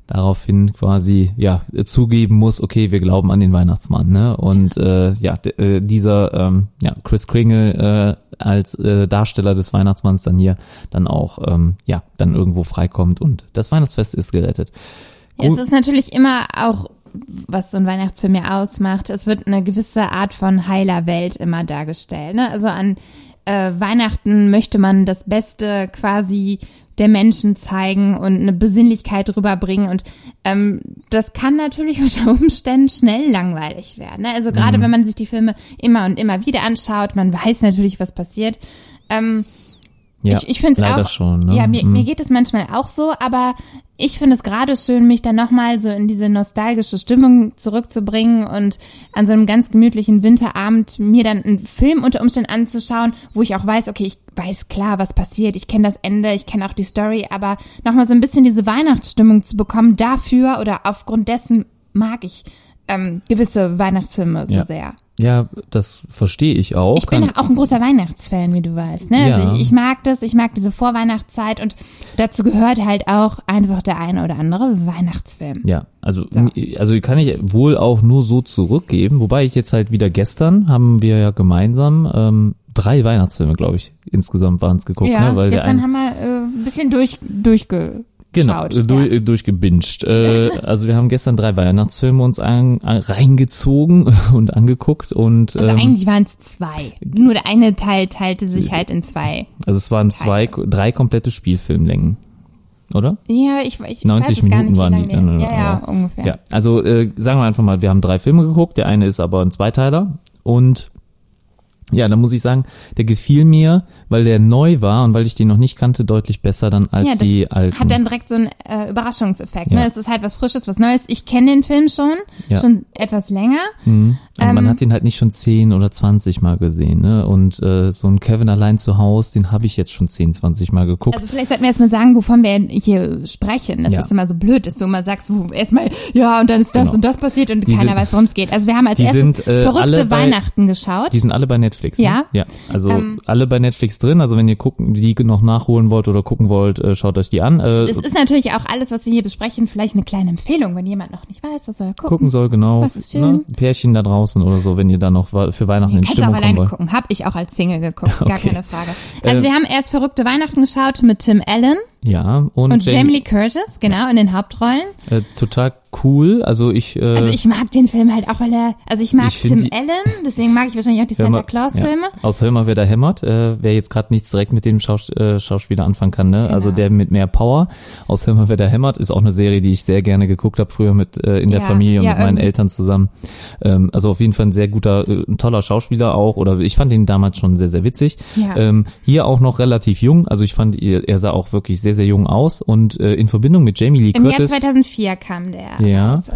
daraufhin quasi ja zugeben muss, okay, wir glauben an den Weihnachtsmann, ne? Und äh, ja, äh, dieser ähm, ja Chris Kringle äh, als äh, Darsteller des Weihnachtsmanns dann hier dann auch ähm, ja dann irgendwo freikommt und das Weihnachtsfest ist gerettet. Ja, es ist natürlich immer auch, was so ein Weihnachtsfilm ja ausmacht, es wird eine gewisse Art von heiler Welt immer dargestellt. Ne? Also an äh, Weihnachten möchte man das Beste quasi der Menschen zeigen und eine Besinnlichkeit rüberbringen. Und ähm, das kann natürlich unter Umständen schnell langweilig werden. Ne? Also Mhm. gerade wenn man sich die Filme immer und immer wieder anschaut, man weiß natürlich, was passiert. Ähm, Ja, ich ich finde es auch. schon. Ne? Ja, mir, Mhm. mir geht es manchmal auch so, aber ich finde es gerade schön, mich dann nochmal so in diese nostalgische Stimmung zurückzubringen und an so einem ganz gemütlichen Winterabend mir dann einen Film unter Umständen anzuschauen, wo ich auch weiß, okay, ich weiß klar, was passiert, ich kenne das Ende, ich kenne auch die Story, aber nochmal so ein bisschen diese Weihnachtsstimmung zu bekommen, dafür oder aufgrund dessen mag ich ähm, gewisse Weihnachtsfilme so Ja. sehr. Ja, das verstehe ich auch. Ich bin auch ein großer Weihnachtsfan, wie du weißt. Ne? Ja. Also ich, ich mag das, ich mag diese Vorweihnachtszeit und dazu gehört halt auch einfach der eine oder andere Weihnachtsfilm. Ja, also, So. also kann ich wohl auch nur so zurückgeben, wobei ich jetzt halt wieder gestern haben wir ja gemeinsam ähm, drei Weihnachtsfilme, glaube ich, insgesamt waren es geguckt, ja, ne? Weil gestern haben wir äh, ein bisschen durch, durchgeschaut. Genau, äh, durch, äh, durchgebinged. Äh, also wir haben gestern drei Weihnachtsfilme uns an, an, reingezogen und angeguckt und Also ähm, eigentlich waren es zwei. Nur der eine Teil teilte sich halt in zwei. also es waren zwei, drei komplette Spielfilmlängen, oder? Ja, ich, ich 90 weiß Minuten nicht, waren die, ja, Ja, ja, ja. ungefähr. Ja, also äh, sagen wir einfach mal, wir haben drei Filme geguckt, der eine ist aber ein Zweiteiler und ja, da muss ich sagen, der gefiel mir, weil der neu war und weil ich den noch nicht kannte, deutlich besser dann als ja, die alten. hat dann direkt so einen äh, Überraschungseffekt. Ja. Ne? Es ist halt was Frisches, was Neues. Ich kenne den Film schon, Ja. schon etwas länger. Mhm. Aber man ähm, hat den halt nicht schon 10 oder 20 Mal gesehen, ne? Und äh, so ein Kevin allein zu Haus, den habe ich jetzt schon 10, 20 Mal geguckt. Also vielleicht sollten wir erstmal sagen, wovon wir hier sprechen. Das ist immer so blöd, dass du immer sagst, wo erstmal, ja, und dann ist das Genau. und das passiert und Die keiner sind- weiß, worum es geht. Also wir haben als erstes sind, äh, verrückte bei- Weihnachten geschaut. Die sind alle bei Netflix. Ne? Ja. Ja. Also Ähm, alle bei Netflix drin. Also wenn ihr gucken, die noch nachholen wollt oder gucken wollt, äh, schaut euch die an. Äh, Es ist natürlich auch alles, was wir hier besprechen, vielleicht eine kleine Empfehlung, wenn jemand noch nicht weiß, was er gucken. gucken soll, genau. Was ist schön. Ne? Pärchen da draußen oder so, wenn ihr da noch für Weihnachten in Kannst du auch Stimmung alleine wollt. gucken. Hab ich auch als Single geguckt, gar Okay. keine Frage. Also Äh, wir haben erst verrückte Weihnachten geschaut mit Tim Allen. Ja, und, Und Jamie Lee Curtis, genau, in den Hauptrollen. äh, total cool. Also ich, äh, Also ich mag den Film halt auch, weil er, also ich mag Ich Tim die- Allen, deswegen mag ich wahrscheinlich auch die Santa mal- Claus ja, Filme. Aus Hör mal, wer da hämmert, äh, wer jetzt gerade nichts direkt mit dem Schaus äh, Schauspieler anfangen kann, ne? Also Genau. der mit mehr Power. Aus Hör mal, wer da hämmert ist auch eine Serie, die ich sehr gerne geguckt habe früher mit äh, in der Ja, Familie und ja, mit meinen irgendwie. Eltern zusammen. Ähm, also auf jeden Fall ein sehr guter, äh, ein toller Schauspieler auch. Oder ich fand ihn damals schon sehr, sehr witzig. Ja. Ähm, hier auch noch relativ jung. Also ich fand, er er sah auch wirklich sehr, sehr jung aus. Und äh, in Verbindung mit Jamie Lee Im Jahr Curtis. 2004 kam der Ja. Also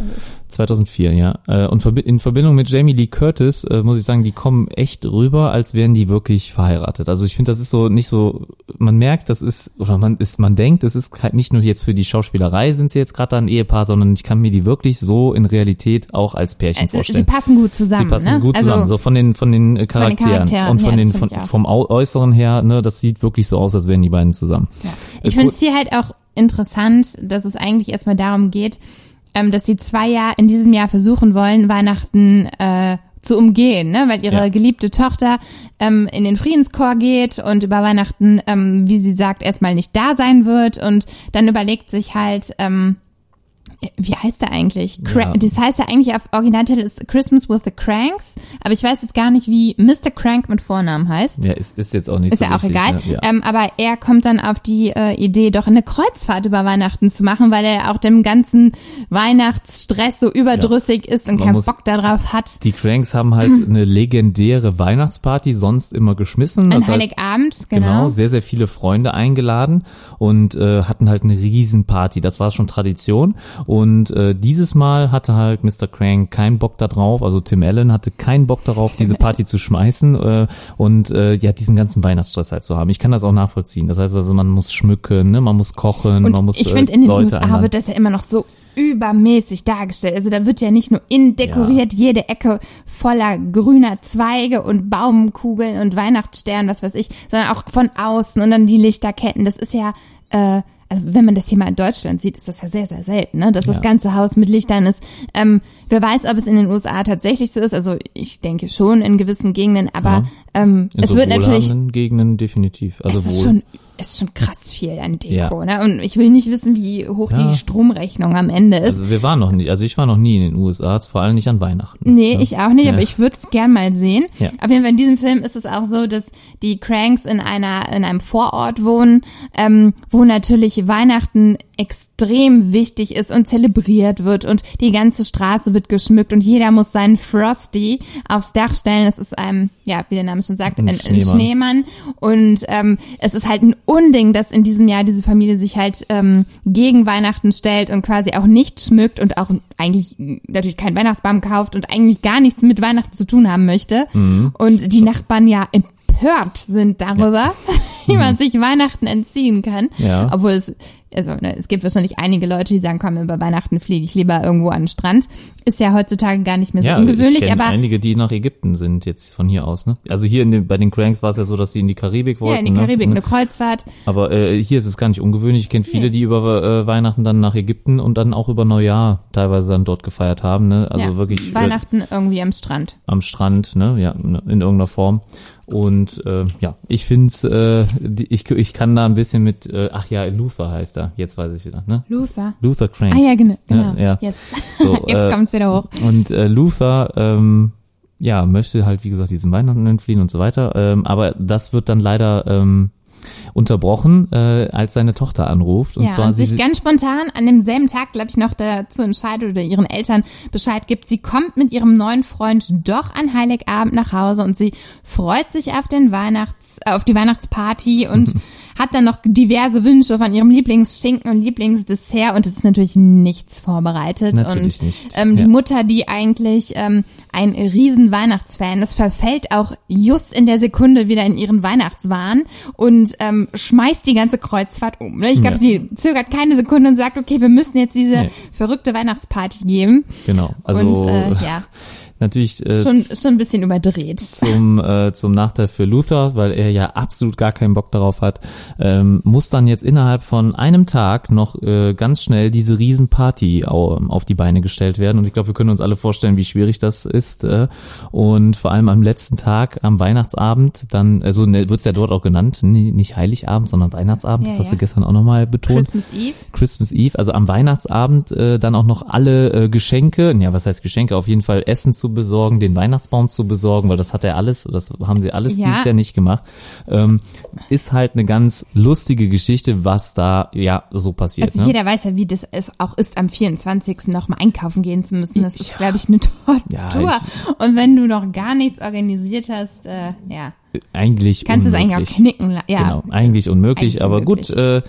2004, ja. Äh, Und in Verbindung mit Jamie Lee Curtis, äh, muss ich sagen, die kommen echt rüber, als wären die wirklich verheiratet. Also ich finde, das ist so nicht so, man merkt, das ist, oder man ist, man denkt, das ist halt nicht nur jetzt für die Schauspielerei sind sie jetzt gerade da ein Ehepaar, sondern ich kann mir die wirklich so in Realität auch als Pärchen äh, Sie vorstellen. passen gut zusammen. Sie passen ne? gut also, zusammen, so von den von den Charakteren, Charakteren, und von ja, den von, vom Äußeren her, ne, das sieht wirklich so aus, als wären die beiden zusammen. Ja. Ich finde es hier halt auch interessant, dass es eigentlich erstmal darum geht, ähm, dass sie zwei Jahre in diesem Jahr versuchen wollen, Weihnachten äh, zu umgehen, ne? weil ihre Ja. geliebte Tochter ähm, in den Friedenschor geht und über Weihnachten, ähm, wie sie sagt, erstmal nicht da sein wird und dann überlegt sich halt, ähm, wie heißt der eigentlich? Cra Ja. Das heißt ja eigentlich auf Originaltitel ist Christmas with the Cranks, aber ich weiß jetzt gar nicht, wie Mr. Crank mit Vornamen heißt. Ja, ist, ist jetzt auch nicht Ist so ja auch wichtig, egal. Ne? Ja. Ähm, aber er kommt dann auf die äh, Idee, doch eine Kreuzfahrt über Weihnachten zu machen, weil er auch dem ganzen Weihnachtsstress so überdrüssig ist und Man keinen Bock darauf hat. Die Cranks haben halt eine legendäre Weihnachtsparty sonst immer geschmissen. An Das heißt, Heiligabend, Genau. genau. sehr, sehr viele Freunde eingeladen und äh, hatten halt eine Riesenparty. Das war schon Tradition. Und äh, dieses Mal hatte halt Mr. Crank keinen Bock da drauf. Also Tim Allen hatte keinen Bock darauf, diese Party zu schmeißen äh, und äh, ja, diesen ganzen Weihnachtsstress halt zu haben. Ich kann das auch nachvollziehen. Das heißt, also man muss schmücken, ne? man muss kochen, Und man muss ich äh, finde, in den Leute USA einladen. wird das ja immer noch so übermäßig dargestellt. Also da wird ja nicht nur innen dekoriert, jede Ecke voller grüner Zweige und Baumkugeln und Weihnachtssternen, was weiß ich, sondern auch von außen und dann die Lichterketten. Das ist ja, äh, also wenn man das mal in Deutschland sieht, ist das ja sehr, sehr selten, ne? dass Ja. das ganze Haus mit Lichtern ist. Ähm, wer weiß, ob es in den USA tatsächlich so ist. Also ich denke schon in gewissen Gegenden, aber. Ähm, In es so wird natürlich Gegenden definitiv. Also es ist wohl. schon, ist schon krass viel an Deko, Ja. ne? Und ich will nicht wissen, wie hoch Ja. die Stromrechnung am Ende ist. also wir waren noch nie, also ich war noch nie in den USA, vor allem nicht an Weihnachten. nee, ne? ich auch nicht, Ja. aber ich würde es gern mal sehen. Ja. Auf jeden Fall in diesem Film ist es auch so, dass die Cranks in einer in einem Vorort wohnen, ähm, wo natürlich Weihnachten extrem wichtig ist und zelebriert wird und die ganze Straße wird geschmückt und jeder muss seinen Frosty aufs Dach stellen. Das ist ein, ja, wie der Name schon sagt, Ein ein, ein Schneemann. Schneemann. Und ähm, es ist halt ein Unding, dass in diesem Jahr diese Familie sich halt ähm, gegen Weihnachten stellt und quasi auch nicht schmückt und auch eigentlich natürlich keinen Weihnachtsbaum kauft und eigentlich gar nichts mit Weihnachten zu tun haben möchte. Mhm. Und die Nachbarn ja empört sind darüber, wie man sich Weihnachten entziehen kann. Mhm. Ja. Obwohl es, also ne, es gibt wahrscheinlich einige Leute, die sagen, komm, über Weihnachten fliege ich lieber irgendwo an den Strand. Ist ja heutzutage gar nicht mehr so ja, ungewöhnlich, ich aber einige, die nach Ägypten sind jetzt von hier aus. Ne? Also hier in den, bei den Cranks war es ja so, dass sie in die Karibik wollten. ja, in die ne? Karibik, Ne? eine Kreuzfahrt. Aber äh, hier ist es gar nicht ungewöhnlich. Ich kenne viele, Nee. die über äh, Weihnachten dann nach Ägypten und dann auch über Neujahr teilweise dann dort gefeiert haben. Ne? Also ja, wirklich äh, Weihnachten irgendwie am Strand. am Strand, ne? ja, ne, in irgendeiner Form. Und äh, ja, ich find's, äh, die- ich, ich kann da ein bisschen mit, äh, ach ja, Luther heißt er, jetzt weiß ich wieder, ne? Luther. Luther Crank. Ah ja, genau. genau. ja. Jetzt, So, jetzt äh, kommt's wieder hoch. Und äh, Luther, ähm, ja, möchte halt, wie gesagt, diesen Weihnachten entfliehen und so weiter. Ähm, aber das wird dann leider ähm, unterbrochen, äh, als seine Tochter anruft. Und ja, zwar und sie sich ganz spontan an demselben Tag, glaube ich, noch dazu entscheidet oder ihren Eltern Bescheid gibt, sie kommt mit ihrem neuen Freund doch an Heiligabend nach Hause und sie freut sich auf den Weihnachts, auf die Weihnachtsparty und hat dann noch diverse Wünsche von ihrem Lieblingsschinken und Lieblingsdessert und es ist natürlich nichts vorbereitet. Natürlich und nicht, Ähm, die ja. Mutter, die eigentlich ähm, ein riesen Weihnachtsfan ist, verfällt auch just in der Sekunde wieder in ihren Weihnachtswahn und ähm, schmeißt die ganze Kreuzfahrt um. ne? Ich glaube, Ja. sie zögert keine Sekunde und sagt, okay, wir müssen jetzt diese Nee. verrückte Weihnachtsparty geben. Genau. Also und äh, ja, natürlich äh, Schon, schon ein bisschen überdreht. zum, äh, zum Nachteil für Luther, weil er ja absolut gar keinen Bock darauf hat, ähm, muss dann jetzt innerhalb von einem Tag noch äh, ganz schnell diese Riesenparty au- auf die Beine gestellt werden. Und ich glaube, wir können uns alle vorstellen, wie schwierig das ist. Äh, und vor allem am letzten Tag, am Weihnachtsabend, dann, also ne, wird's ja dort auch genannt, nicht Heiligabend, sondern Weihnachtsabend, Ja, das hast ja. du gestern auch nochmal betont. Christmas Eve. Christmas Eve, also am Weihnachtsabend äh, dann auch noch alle äh, Geschenke, ja, was heißt Geschenke, auf jeden Fall Essen zu besorgen, den Weihnachtsbaum zu besorgen, weil das hat er alles, das haben sie alles Ja. dieses Jahr nicht gemacht. Ähm, ist halt eine ganz lustige Geschichte, was da ja so passiert. Also ne? jeder weiß ja, wie das es auch ist, am 24. noch mal einkaufen gehen zu müssen. Das ist, glaube ich, eine Tortur. Ja, Und wenn du noch gar nichts organisiert hast, äh, ja, eigentlich kannst du es eigentlich unmöglich. auch knicken. Ja, Genau, eigentlich unmöglich, Eigentlich aber unmöglich. gut, äh,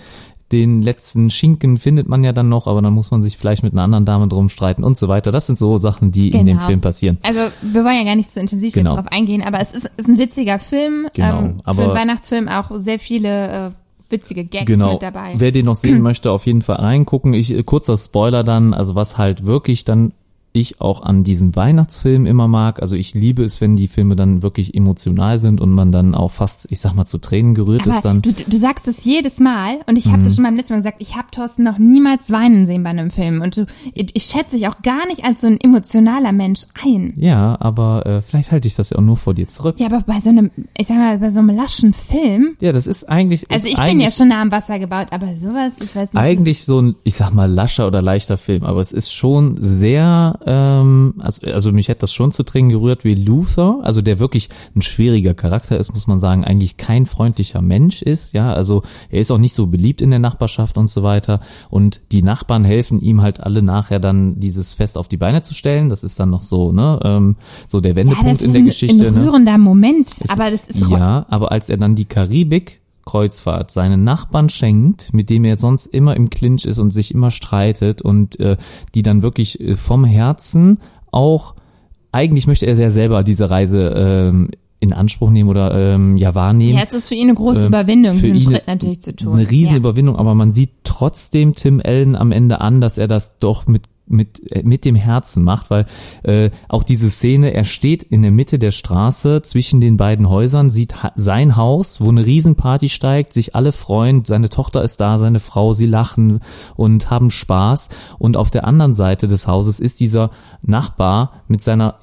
den letzten Schinken findet man ja dann noch, aber dann muss man sich vielleicht mit einer anderen Dame drum streiten und so weiter. Das sind so Sachen, die in dem Genau. Film passieren. Also wir wollen ja gar nicht so intensiv Genau. jetzt drauf eingehen, aber es ist, ist ein witziger Film. Genau, ähm, aber- für einen Weihnachtsfilm auch sehr viele äh, witzige Gags Genau. mit dabei. Wer den noch sehen möchte, auf jeden Fall reingucken. Ich äh, kurzer Spoiler dann, also was halt wirklich dann ich auch an diesen Weihnachtsfilmen immer mag. Also ich liebe es, wenn die Filme dann wirklich emotional sind und man dann auch fast, ich sag mal, zu Tränen gerührt ist Aber dann. Mhm. du, du sagst es jedes Mal und ich habe das schon beim letzten Mal gesagt, ich habe Thorsten noch niemals weinen sehen bei einem Film und du, ich schätze dich auch gar nicht als so ein emotionaler Mensch ein. Ja, aber äh, vielleicht halte ich das ja auch nur vor dir zurück. Ja, aber bei so einem, ich sag mal, bei so einem laschen Film, Ja, das ist eigentlich. also ist ich bin ja schon nah am Wasser gebaut, aber sowas, ich weiß nicht. eigentlich so ein, ich sag mal, lascher oder leichter Film, aber es ist schon sehr, ähm, also, also mich hätte das schon zu Tränen gerührt wie Luther, also der wirklich ein schwieriger Charakter ist, muss man sagen, eigentlich kein freundlicher Mensch ist, ja, also er ist auch nicht so beliebt in der Nachbarschaft und so weiter und die Nachbarn helfen ihm halt alle nachher dann dieses Fest auf die Beine zu stellen, das ist dann noch so, ne, ähm, so der ja, Wendepunkt das in ist der ein, Geschichte, ein ne. rührender Moment, aber das ist Ja, aber als er dann die Karibik Kreuzfahrt seinen Nachbarn schenkt, mit dem er sonst immer im Clinch ist und sich immer streitet und äh, die dann wirklich äh, vom Herzen auch eigentlich möchte er sehr selber diese Reise ähm, in Anspruch nehmen oder ähm, ja wahrnehmen. ja, es ist für ihn eine große Ähm, Überwindung, für diesen ihn Schritt natürlich zu tun. Eine riesen ja. Überwindung, aber man sieht trotzdem Tim Allen am Ende an, dass er das doch mit mit äh, mit dem Herzen macht, weil äh, auch diese Szene, er steht in der Mitte der Straße zwischen den beiden Häusern, sieht sein Haus, wo eine Riesenparty steigt, sich alle freuen, seine Tochter ist da, seine Frau, sie lachen und haben Spaß. Und auf der anderen Seite des Hauses ist dieser Nachbar mit seiner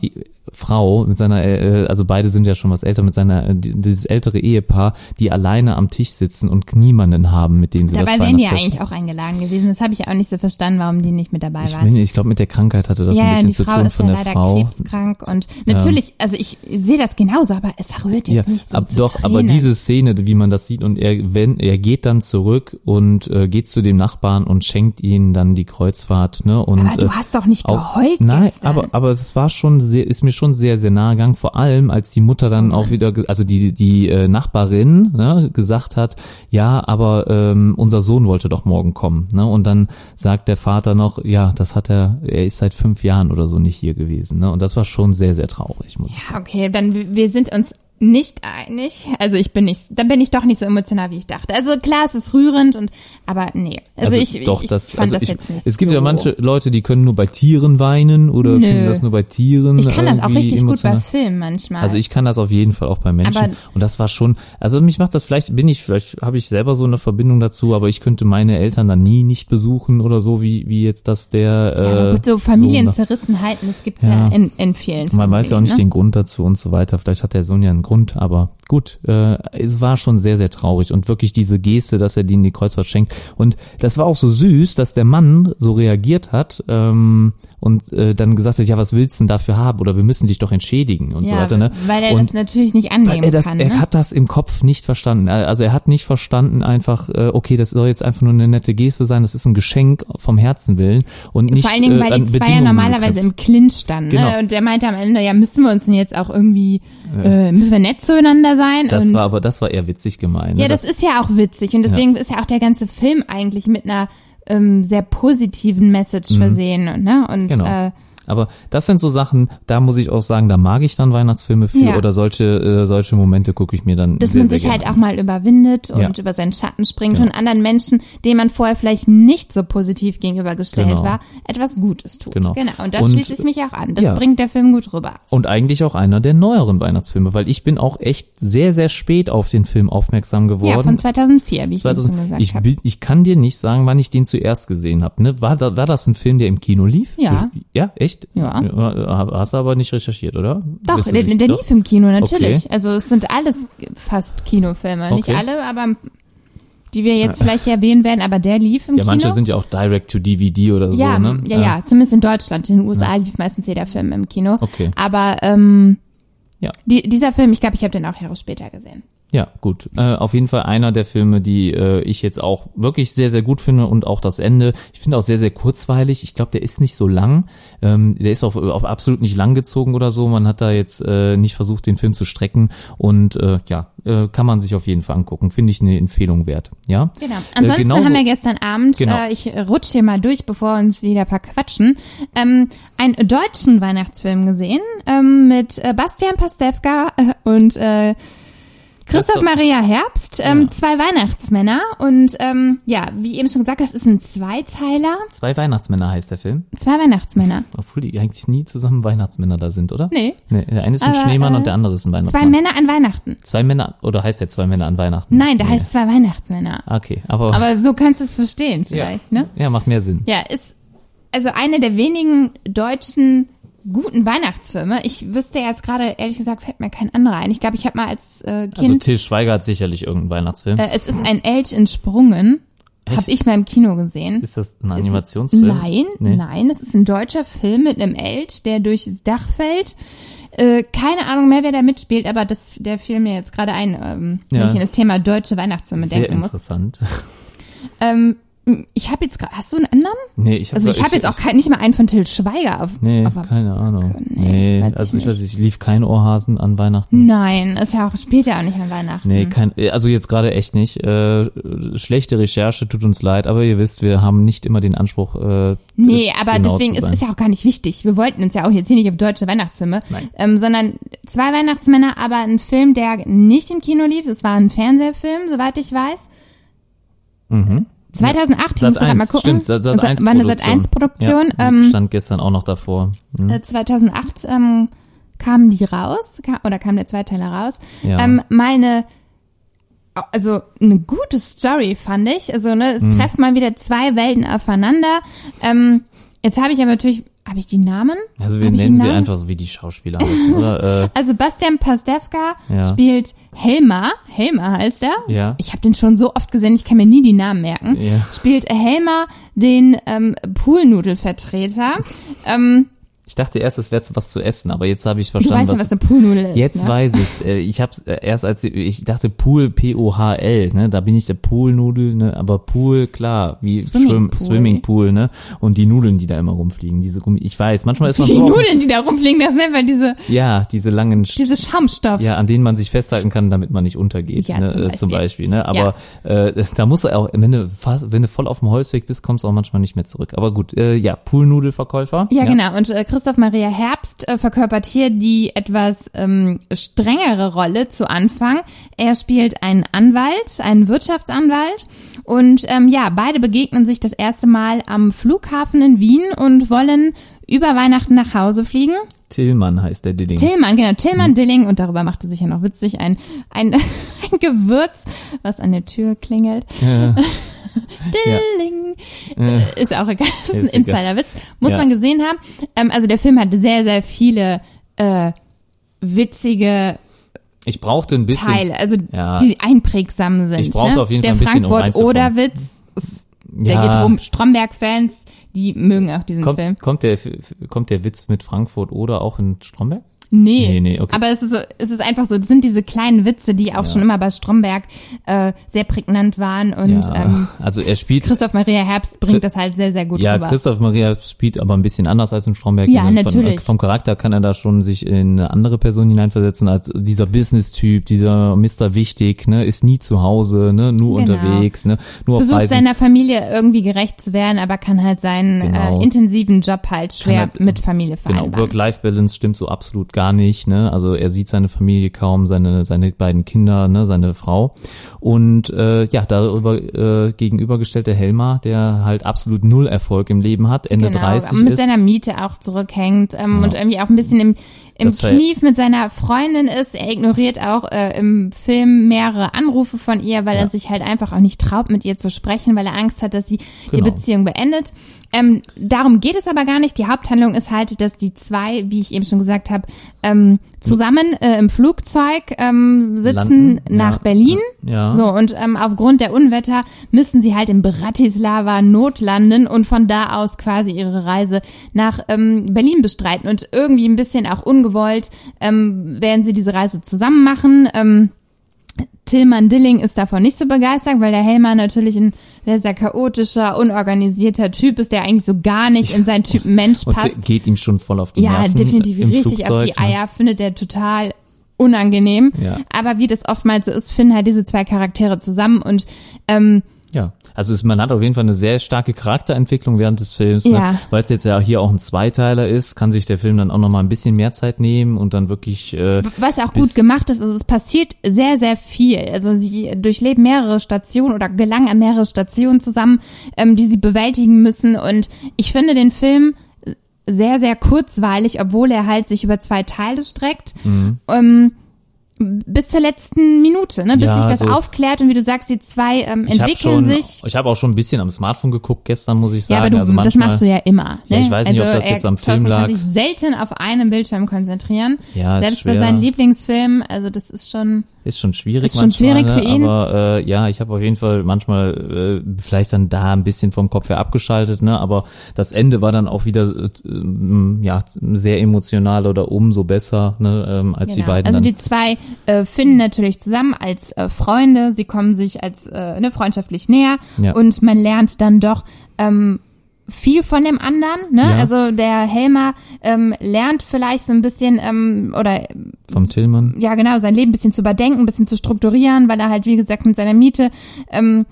Frau, mit seiner, äh, also beide sind ja schon was älter, mit seiner, äh, die- dieses ältere Ehepaar, die alleine am Tisch sitzen und niemanden haben, mit dem sie das Dabei wären die ja eigentlich auch eingeladen gewesen. Das habe ich auch nicht so verstanden, warum die nicht mit dabei Ich, waren. bin, ich glaube, mit der Krankheit hatte das ja, ein bisschen die zu Frau tun ist von ja der leider Frau. krebskrank und natürlich, also ich sehe das genauso, aber es rührt jetzt Ja, nicht so ab, doch, aber Tränen. diese Szene, wie man das sieht und er, wenn, er geht dann zurück und äh, geht zu dem Nachbarn und schenkt ihnen dann die Kreuzfahrt, ne? Und, aber du äh, hast doch nicht auch, geheult Nein, gestern. aber aber es war schon sehr, ist mir schon sehr sehr nahe gegangen. Vor allem als die Mutter dann auch wieder, also die die äh, Nachbarin ne, gesagt hat, ja, aber ähm, unser Sohn wollte doch morgen kommen, ne? Und dann sagt der Vater noch, ja, das hat er, er ist seit fünf Jahren oder so nicht hier gewesen, ne? Und das war schon sehr sehr traurig, muss ich sagen. Ja, okay, dann wir sind uns nicht einig. Also ich bin nicht, dann bin ich doch nicht so emotional, wie ich dachte. Also klar, es ist rührend und, aber nee. Also, ich, doch, ich, ich das, fand also das ich, jetzt nicht Es gibt so. ja manche Leute, die können nur bei Tieren weinen oder Nö. finden das nur bei Tieren. Ich kann das auch richtig gut bei emotional. Filmen manchmal. Also ich kann das auf jeden Fall auch bei Menschen. Aber- und das war schon, also mich macht das vielleicht, bin ich, vielleicht habe ich selber so eine Verbindung dazu, aber ich könnte meine Eltern dann nie nicht besuchen oder so, wie, wie jetzt das der, ja, aber äh, gut, so Familienzerrissenheiten, das gibt's ja, Ja. in, in vielen man weiß ja auch nicht Familien, den Grund dazu und so weiter. Vielleicht hat der Sohn ja einen Grund, aber gut, äh, es war schon sehr, sehr traurig und wirklich diese Geste, dass er die in die Kreuzfahrt schenkt. Und das war auch so süß, dass der Mann so reagiert hat ähm, und äh, dann gesagt hat, ja, was willst du denn dafür haben? Oder wir müssen dich doch entschädigen und ja, so weiter. Ne? weil er und das natürlich nicht weil annehmen er das, kann. er ne? hat das im Kopf nicht verstanden. Also er hat nicht verstanden einfach, äh, okay, das soll jetzt einfach nur eine nette Geste sein, das ist ein Geschenk vom Herzen willen und nicht Vor allen Dingen, äh, weil an die zwei ja normalerweise geknüpft. im Clinch standen. Genau. Ne? Und der meinte am Ende, ja, müssen wir uns denn jetzt auch irgendwie, äh, müssen wir nett zueinander sein? Das und war aber, das war eher witzig gemeint. ne? ja, das, ist ja auch witzig. Und deswegen ist ja auch der ganze Film eigentlich mit einer ähm, sehr positiven Message versehen. Ne? Und Mhm. Genau. äh, Aber das sind so Sachen, da muss ich auch sagen, da mag ich dann Weihnachtsfilme für Ja. oder solche äh, solche Momente gucke ich mir dann dass sehr, man sehr sich halt gerne auch mal überwindet und Ja. über seinen Schatten springt Genau. und anderen Menschen, denen man vorher vielleicht nicht so positiv gegenübergestellt Genau. war, etwas Gutes tut. Genau. Genau. Und da schließe ich mich auch an. Das ja. bringt der Film gut rüber. Und eigentlich auch einer der neueren Weihnachtsfilme, weil ich bin auch echt sehr, sehr spät auf den Film aufmerksam geworden. Ja, von 2004, wie ich 2000 schon gesagt ich, habe. bin- ich kann dir nicht sagen, wann ich den zuerst gesehen habe. Ne? War, da, war das ein Film, der im Kino lief? Ja. Ja, echt? Ja. Hast du aber nicht recherchiert, oder? Doch, der, nicht? der Doch? lief im Kino, natürlich. Okay. Also es sind alles fast Kinofilme. Nicht Okay. alle, aber die wir jetzt vielleicht erwähnen werden, aber der lief im Ja, Kino. manche sind ja auch direct to DVD oder ja, so, ne? ja, ja, zumindest in Deutschland. In den USA lief meistens jeder Film im Kino. Okay. Aber ähm, Ja. die, dieser Film, ich glaube, ich habe den auch Jahre später gesehen. Ja, gut. Äh, auf jeden Fall einer der Filme, die äh, ich jetzt auch wirklich sehr, sehr gut finde und auch das Ende. Ich finde auch sehr, sehr kurzweilig. Ich glaube, der ist nicht so lang. Ähm, der ist auch, auch absolut nicht langgezogen oder so. Man hat da jetzt äh, nicht versucht, den Film zu strecken. Und äh, ja, äh, kann man sich auf jeden Fall angucken. Finde ich eine Empfehlung wert. Ja. Genau. Ansonsten genauso- haben wir gestern Abend, Genau. äh, ich rutsche hier mal durch, bevor wir uns wieder verquatschen, ähm, einen deutschen Weihnachtsfilm gesehen ähm, mit äh, Bastian Pastewka äh, und äh, Christoph Christoph- Maria Herbst, ähm, Ja. zwei Weihnachtsmänner und ähm, ja, wie eben schon gesagt, das ist ein Zweiteiler, Zwei Weihnachtsmänner heißt der Film. zwei Weihnachtsmänner. Obwohl die eigentlich nie zusammen Weihnachtsmänner da sind, oder? Nee. nee der eine ist ein Aber, Schneemann äh, und der andere ist ein Zwei Weihnachtsmann. Männer an Weihnachten. Zwei Männer, oder heißt der zwei Männer an Weihnachten? Nein, der Nee. heißt zwei Weihnachtsmänner. Okay, aber, Aber so kannst du es verstehen vielleicht, ja, ne? ja, macht mehr Sinn. Ja, ist also eine der wenigen deutschen guten Weihnachtsfilme. Ich wüsste jetzt gerade, ehrlich gesagt, fällt mir kein anderer ein. Ich glaube, ich habe mal als äh, Also Kind, Till Schweiger hat sicherlich irgendeinen Weihnachtsfilm. äh, es ist ein Elch entsprungen, habe ich mal im Kino gesehen. ist das ein Animationsfilm? Nein, Nee. nein, es ist ein deutscher Film mit einem Elch, der durchs Dach fällt. Äh, keine Ahnung mehr, wer da mitspielt, aber das, der fiel mir jetzt gerade ein, ähm, wenn Ja. ich an das Thema deutsche Weihnachtsfilme Sehr denken muss. interessant. Ähm, ich habe jetzt gerade, hast du einen anderen? Nee, ich hab, Also ich habe jetzt auch kein, nicht mal einen von Till Schweiger auf, Nee, auf keine Ahnung. Nee, Nee, also ich nicht. weiß nicht, lief kein Ohrhasen an Weihnachten. Nein, ist ja auch später auch nicht an Weihnachten. Nee, kein, also jetzt gerade echt nicht. Äh, schlechte Recherche, tut uns leid, aber ihr wisst, wir haben nicht immer den Anspruch. Äh, Nee, aber genau deswegen ist es ja auch gar nicht wichtig. Wir wollten uns ja auch jetzt hier nicht auf deutsche Weihnachtsfilme, Nein. ähm, sondern zwei Weihnachtsmänner, aber ein Film, der nicht im Kino lief. Es war ein Fernsehfilm, soweit ich weiß. Mhm. 2008, ich Sat muss gerade mal 1, gucken. stimmt, Sat, Sat 1 war eine Sat 1 Produktion. Ja, ähm, stand gestern auch noch davor. Hm. äh, 2008 ähm, kamen die raus, kam, oder kam der Zweiteiler raus. Ja. Ähm, mal eine, also eine gute Story fand ich. Also ne, Mhm. es treffen mal wieder zwei Welten aufeinander. Ähm, jetzt habe ich aber natürlich, habe ich die Namen? Also wir Hab nennen sie einfach so, wie die Schauspieler heißen, oder? Äh, Also Bastian Pastewka Ja. spielt Helmer. Helmer heißt er. Ja. Ich habe den schon so oft gesehen, ich kann mir nie die Namen merken. Ja. Spielt Helmer den ähm, Poolnudelvertreter. ähm, ich dachte erst, es wäre was zu essen, aber jetzt habe ich du verstanden, weißt ja, was eine Poolnudel ist. Jetzt ne? weiß es. Äh, Ich habe erst als ich dachte Pool P O H L, ne, da bin ich der Poolnudel, ne, aber Pool klar, wie Swimmingpool. Swimmingpool, ne, und die Nudeln, die da immer rumfliegen, diese Gummi. Ich weiß, manchmal ist man Die so auf, Nudeln, die da rumfliegen, das sind einfach diese, ja, diese langen diese Schaumstoff. ja, an denen man sich festhalten kann, damit man nicht untergeht, Ja, ne, zum äh, zum Beispiel. Ne, aber äh, da musst du auch, wenn du fast, wenn du voll auf dem Holzweg bist, kommst du auch manchmal nicht mehr zurück. Aber gut, äh, ja, Poolnudelverkäufer. Ja, genau. Und äh, Christoph Maria Herbst äh, verkörpert hier die etwas ähm, strengere Rolle zu Anfang. Er spielt einen Anwalt, einen Wirtschaftsanwalt. Und ähm, ja, beide begegnen sich das erste Mal am Flughafen in Wien und wollen über Weihnachten nach Hause fliegen. Tillmann heißt der Dilling. Tillmann, genau, Tillmann Dilling. Und darüber machte sich ja noch witzig ein, ein, ein Gewürz, was an der Tür klingelt. Ja. Dilling. Äh, Ist auch egal, ist ein Ist egal. Insiderwitz. Muss Ja. man gesehen haben. Ähm, also der Film hat sehr, sehr viele äh, witzige Ich brauchte ein bisschen. Teile, also Ja. die einprägsam sind. Ich brauchte ne? auf jeden der Fall ein bisschen, um Frankfurt-Oder-Witz, ist- der Ja. geht rum. Stromberg-Fans, die mögen auch diesen Kommt, Film. kommt der kommt der Witz mit Frankfurt oder auch in Stromberg? Nee, Nee, nee, okay. aber es ist, so, es ist einfach so, das sind diese kleinen Witze, die auch schon immer bei Stromberg äh, sehr prägnant waren und ja, ähm, also er spielt Christoph Maria Herbst bringt das halt sehr, sehr gut Ja, rüber. Christoph Maria spielt aber ein bisschen anders als in Stromberg. Ja, Von- natürlich. Vom Charakter kann er da schon sich in eine andere Person hineinversetzen als dieser Business-Typ, dieser Mr. Wichtig, ne, ist nie zu Hause, ne, nur Genau. unterwegs, ne, nur auf Versucht Reisen. seiner Familie irgendwie gerecht zu werden, aber kann halt seinen Genau. äh, intensiven Job halt schwer halt, mit Familie Genau, vereinbaren. Work-Life-Balance stimmt so absolut gar nicht, ne? Also er sieht seine Familie kaum, seine seine beiden Kinder, ne, seine Frau und äh, ja, darüber äh, gegenübergestellt der Helmar, der halt absolut null Erfolg im Leben hat, Ende genau, 30 mit ist. seiner Miete auch zurückhängt ähm, Ja. und irgendwie auch ein bisschen im, im Das Knief mit seiner Freundin ist. Er ignoriert auch äh, im Film mehrere Anrufe von ihr, weil Ja. er sich halt einfach auch nicht traut, mit ihr zu sprechen, weil er Angst hat, dass sie die Genau. Beziehung beendet. Ähm, darum geht es aber gar nicht. Die Haupthandlung ist halt, dass die zwei, wie ich eben schon gesagt habe, ähm, zusammen äh, im Flugzeug ähm, sitzen Landen, nach ja, Berlin. ja. So, und ähm, aufgrund der Unwetter müssen sie halt in Bratislava notlanden und von da aus quasi ihre Reise nach ähm, Berlin bestreiten. Und irgendwie ein bisschen auch ungewollt ähm, werden sie diese Reise zusammen machen. Ähm, Tillmann Dilling ist davon nicht so begeistert, weil der Helmer natürlich ein sehr, sehr chaotischer, unorganisierter Typ ist, der eigentlich so gar nicht in seinen Typen Mensch und passt. geht ihm schon voll auf die Ja, Nerven definitiv im richtig auf Flugzeug, die ne? Eier, findet er total unangenehm. Ja. Aber wie das oftmals so ist, finden halt diese zwei Charaktere zusammen und ähm, Ja, also es, man hat auf jeden Fall eine sehr starke Charakterentwicklung während des Films, ne? Ja. weil es jetzt ja hier auch ein Zweiteiler ist, kann sich der Film dann auch noch mal ein bisschen mehr Zeit nehmen und dann wirklich äh, was auch gut gemacht ist, also es passiert sehr, sehr viel. Also sie durchleben mehrere Stationen oder gelangen an mehrere Stationen zusammen, ähm, die sie bewältigen müssen. Und ich finde den Film sehr, sehr kurzweilig, obwohl er halt sich über zwei Teile streckt. Mhm. Ähm, bis zur letzten Minute, ne? bis Ja, sich das so- aufklärt und wie du sagst, die zwei ähm, ich entwickeln schon, sich. ich habe auch schon ein bisschen am Smartphone geguckt gestern, muss ich sagen. Ja, aber du, also das manchmal, machst du ja immer. Ne? Ja, ich weiß nicht, ob das er- jetzt am Film kann lag. sich selten auf einen Bildschirm konzentrieren. Ja, ist Selbst bei schwer. seinen Lieblingsfilmen, also das ist schon. Ist schon schwierig Ist schon manchmal, schwierig für ihn. aber äh, ja, ich habe auf jeden Fall manchmal äh, vielleicht dann da ein bisschen vom Kopf her abgeschaltet, ne, aber das Ende war dann auch wieder äh, ähm, ja sehr emotional oder umso besser, ne, ähm, als die Genau. beiden Also die zwei äh, finden natürlich zusammen als äh, Freunde, sie kommen sich als äh, ne, freundschaftlich näher Ja. und man lernt dann doch ähm, viel von dem anderen. Ne? Ja. Also der Helmer ähm, lernt vielleicht so ein bisschen ähm, oder vom Tillmann. ja genau sein Leben ein bisschen zu überdenken, ein bisschen zu strukturieren, weil er halt wie gesagt mit seiner Miete ähm,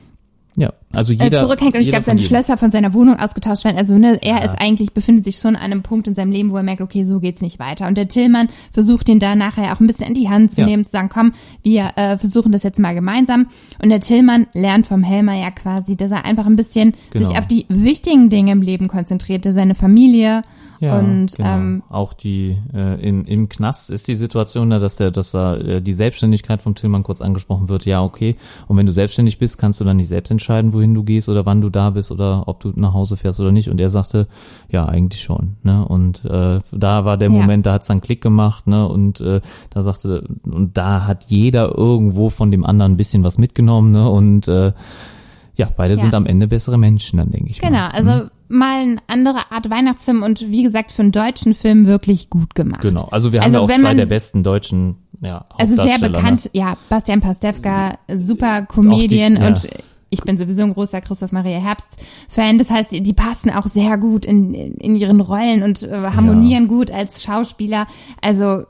Ja, also äh, jeder zurückhängt und ich glaube, seine. Schlösser von seiner Wohnung ausgetauscht werden. Also ne, er Ja. ist eigentlich, befindet sich schon an einem Punkt in seinem Leben, wo er merkt, okay, so geht's nicht weiter. Und der Tillmann versucht ihn da nachher auch ein bisschen in die Hand zu Ja. nehmen, zu sagen, komm, wir äh, versuchen das jetzt mal gemeinsam. Und der Tillmann lernt vom Helmer ja quasi, dass er einfach ein bisschen Genau. sich auf die wichtigen Dinge im Leben konzentriert, seine Familie Ja, und genau. ähm, auch die äh, in, im Knast ist die Situation da, dass der, dass da äh, die Selbstständigkeit vom Tillmann kurz angesprochen wird. Ja, okay. Und wenn du selbstständig bist, kannst du dann nicht selbst entscheiden, wohin du gehst oder wann du da bist oder ob du nach Hause fährst oder nicht. Und er sagte, ja, eigentlich schon. Ne? Und äh, da war der Ja. Moment, da hat's dann Klick gemacht. Ne? Und äh, da sagte und da hat jeder irgendwo von dem anderen ein bisschen was mitgenommen. Ne? Und äh, ja, beide Ja. sind am Ende bessere Menschen, dann denke ich genau, mal. also mal eine andere Art Weihnachtsfilm und wie gesagt für einen deutschen Film wirklich gut gemacht. Genau, also wir haben Also ja auch zwei man- der besten deutschen ja, Also sehr Hauptdarsteller, bekannt, ja, Bastian Pastewka, super Comedian die- ja. und ich bin sowieso ein großer Christoph Maria Herbst Fan. Das heißt, die passen auch sehr gut in, in, ihren Rollen und äh, harmonieren gut als Schauspieler. Also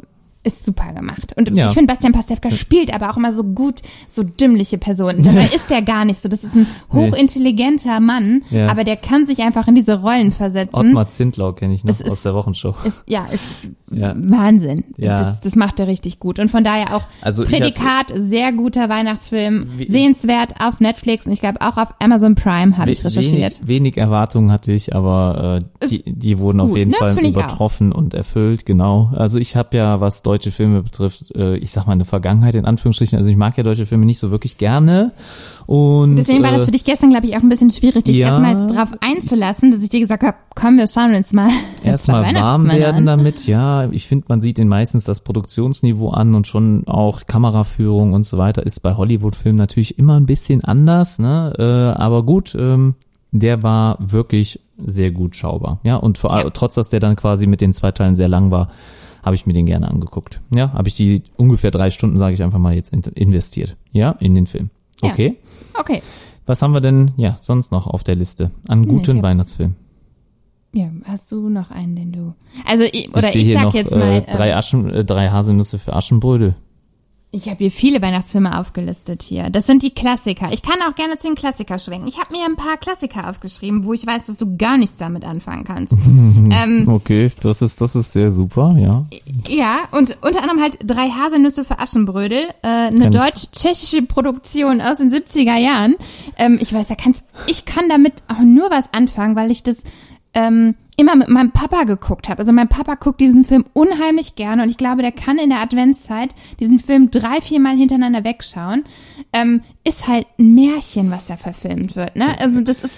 ist super gemacht. Und Ja. ich finde, Bastian Pastewka spielt aber auch immer so gut so dümmliche Personen. Dabei ist der gar nicht so. Das ist ein hochintelligenter Mann, Ja. aber der kann sich einfach in diese Rollen versetzen. Ottmar Zindlau kenne ich noch ist- aus der Wochenshow. Ist, ja, ist Ja. Wahnsinn. Ja. Das, das macht er richtig gut. Und von daher auch Also Prädikat, sehr guter Weihnachtsfilm, Wie- sehenswert auf Netflix und ich glaube auch auf Amazon Prime habe ich We- recherchiert. Wenig, wenig Erwartungen hatte ich, aber äh, die, die wurden auf gut, jeden ne? Fall auch. übertroffen und erfüllt, genau. Also ich habe ja, was deutsche Filme betrifft, äh, ich sag mal eine Vergangenheit in Anführungsstrichen. Also ich mag ja deutsche Filme nicht so wirklich gerne. Und Deswegen war äh, das für dich gestern, glaube ich, auch ein bisschen schwierig, dich ja. erstmal jetzt drauf einzulassen, dass ich dir gesagt habe, komm, wir schauen uns mal erstmal warm werden an. damit. Ja, ich finde, man sieht den meistens das Produktionsniveau an und schon auch Kameraführung und so weiter ist bei Hollywood-Filmen natürlich immer ein bisschen anders, ne? Äh, aber gut, ähm, der war wirklich sehr gut schaubar. Ja, und vor allem, Ja. trotz, dass der dann quasi mit den zwei Teilen sehr lang war, habe ich mir den gerne angeguckt. Ja, habe ich die ungefähr drei Stunden, sage ich einfach mal, jetzt in, investiert. Ja, in den Film. Ja. Okay. Okay. Was haben wir denn ja sonst noch auf der Liste an guten hab- Weihnachtsfilmen? Ja, hast du noch einen, den du. Also, ich, oder ich, hier sag noch jetzt äh, mal. drei, ähm, Aschen, äh, drei Haselnüsse für Aschenbrödel. Ich habe hier viele Weihnachtsfilme aufgelistet hier. Das sind die Klassiker. Ich kann auch gerne zu den Klassiker schwenken. Ich habe mir ein paar Klassiker aufgeschrieben, wo ich weiß, dass du gar nichts damit anfangen kannst. ähm, Okay, das ist das ist sehr super, ja. ja, und unter anderem halt drei Haselnüsse für Aschenbrödel, äh, eine deutsch-tschechische Produktion aus den 70er Jahren. Ähm, ich weiß, da kannst, ich kann damit auch nur was anfangen, weil ich das ähm, immer mit meinem Papa geguckt habe. Also mein Papa guckt diesen Film unheimlich gerne und ich glaube, der kann in der Adventszeit diesen Film drei, vier Mal hintereinander wegschauen. Ähm, ist halt ein Märchen, was da verfilmt wird. Ne? Also das ist,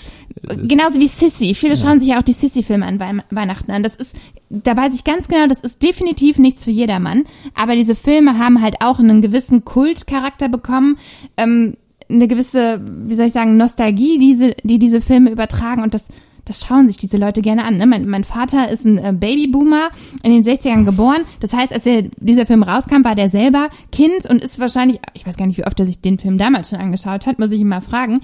ist- genauso wie Sissy. Viele schauen sich ja auch die Sissy-Filme an Wei- Weihnachten an. Das ist, da weiß ich ganz genau, das ist definitiv nichts für jedermann. Aber diese Filme haben halt auch einen gewissen Kultcharakter bekommen. Ähm, eine gewisse, wie soll ich sagen, Nostalgie, diese, die diese Filme übertragen und das, das schauen sich diese Leute gerne an. Ne? Mein, mein Vater ist ein äh, Babyboomer, in den 60ern geboren. Das heißt, als er, dieser Film rauskam, war der selber Kind und ist wahrscheinlich, ich weiß gar nicht, wie oft er sich den Film damals schon angeschaut hat, muss ich ihn mal fragen.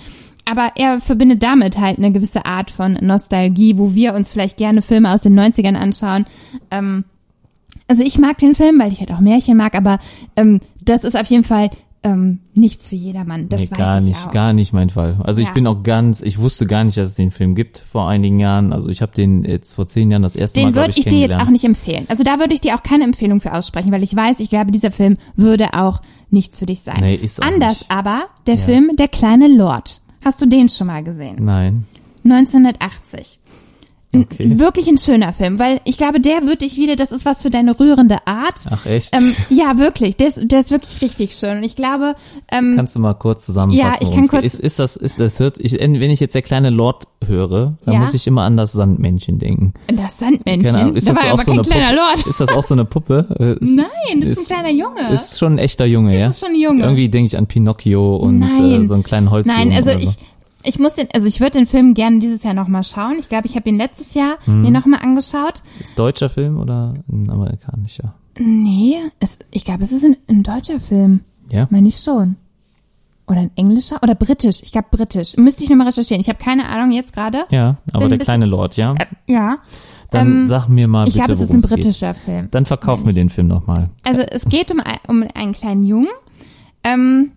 Aber er verbindet damit halt eine gewisse Art von Nostalgie, wo wir uns vielleicht gerne Filme aus den 90ern anschauen. Ähm, also ich mag den Film, weil ich halt auch Märchen mag, aber ähm, das ist auf jeden Fall ähm, nichts für jedermann. Das nee, weiß gar ich nicht, auch. gar nicht mein Fall. Also ich Ja. bin auch ganz, ich wusste gar nicht, dass es den Film gibt vor einigen Jahren. Also ich habe den jetzt vor zehn Jahren das erste Mal, Den würde ich, ich dir jetzt auch nicht empfehlen. Also da würde ich dir auch keine Empfehlung für aussprechen, weil ich weiß, ich glaube, dieser Film würde auch nichts für dich sein. Nee, ist auch Anders nicht. aber der Ja. Film Der kleine Lord. Hast du den schon mal gesehen? Nein. 1980. Okay. Wirklich ein schöner Film, weil ich glaube, der wird dich wieder, das ist was für deine rührende Art. Ach echt? Ähm, ja, wirklich. Der ist, der ist wirklich richtig schön. Und ich glaube, ähm, Kannst du mal kurz zusammenfassen? Ja, ich kann kurz- Ist, ist das, ist das hört, ich, wenn ich jetzt der kleine Lord höre, dann Ja. muss ich immer an das Sandmännchen denken. das Sandmännchen, Keine Ahnung, ist da das war auch aber so kein eine kleiner Puppe? Lord. Ist das auch so eine Puppe? Äh, ist, Nein, das ist, ist- ein kleiner Junge. Ist schon ein echter Junge, ja? ist schon ein Junge. Irgendwie denke ich an Pinocchio und äh, so einen kleinen Holzjungen Nein, also so. Ich, ich muss den, also ich würde den Film gerne dieses Jahr nochmal schauen. Ich glaube, ich habe ihn letztes Jahr Mhm. mir nochmal angeschaut. Ist deutscher Film oder ein amerikanischer? Nee, es, ich glaube, es ist ein, ein deutscher Film. Ja? Meine ich schon. Oder ein englischer oder britisch. Ich glaube britisch. Müsste ich nochmal recherchieren. Ich habe keine Ahnung jetzt gerade. Ja, aber der bisschen- kleine Lord, ja? Ja. Dann ähm, sag mir mal Ich bitte, glaube, es ist ein es geht. britischer Film. Dann verkauf mir den Film nochmal. Also es geht um, ein- um einen kleinen Jungen, ähm,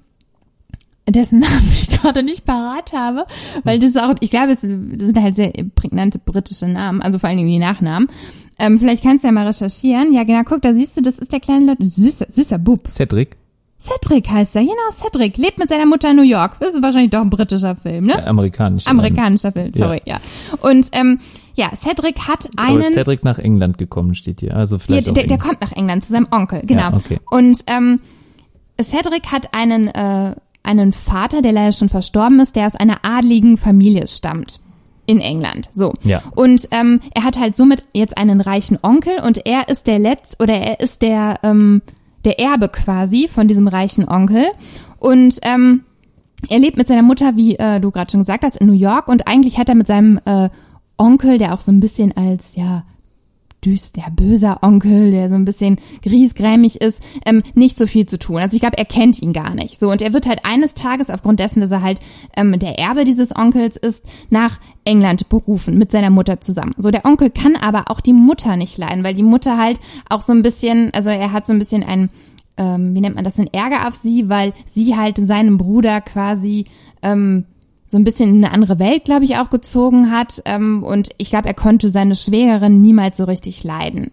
dessen Namen ich gerade nicht parat habe, weil das ist auch, ich glaube, es sind, das sind halt sehr prägnante britische Namen, also vor allen Dingen die Nachnamen. Ähm, vielleicht kannst du ja mal recherchieren. Ja, genau, guck, da siehst du, das ist der kleine Leute, süßer, süßer Bub. Cedric, Cedric heißt er, genau, Cedric, lebt mit seiner Mutter in New York. Das ist wahrscheinlich doch ein britischer Film, ne? äh, amerikanisch. Amerikanischer Film, sorry, ja. Und ähm, ja, Cedric hat Aber einen. ist Cedric nach England gekommen, steht hier. Also Ja, vielleicht auch der, der kommt nach England zu seinem Onkel, genau. Ja, okay. Und ähm, Cedric hat einen, äh, einen Vater, der leider schon verstorben ist, der aus einer adligen Familie stammt. In England, so. Ja. Und ähm, er hat halt somit jetzt einen reichen Onkel und er ist der Letz oder er ist der ähm, der Erbe quasi von diesem reichen Onkel und ähm, er lebt mit seiner Mutter, wie äh, du gerade schon gesagt hast, in New York und eigentlich hat er mit seinem äh, Onkel, der auch so ein bisschen als ja düster, böser Onkel, der so ein bisschen griesgrämig ist, ähm, nicht so viel zu tun. Also ich glaube, er kennt ihn gar nicht. So und er wird halt eines Tages aufgrund dessen, dass er halt ähm, der Erbe dieses Onkels ist, nach England berufen mit seiner Mutter zusammen. So der Onkel kann aber auch die Mutter nicht leiden, weil die Mutter halt auch so ein bisschen, also er hat so ein bisschen ein ähm, wie nennt man das, einen Ärger auf sie, weil sie halt seinem Bruder quasi ähm, so ein bisschen in eine andere Welt, glaube ich, auch gezogen hat. Ähm, und ich glaube, er konnte seine Schwägerin niemals so richtig leiden.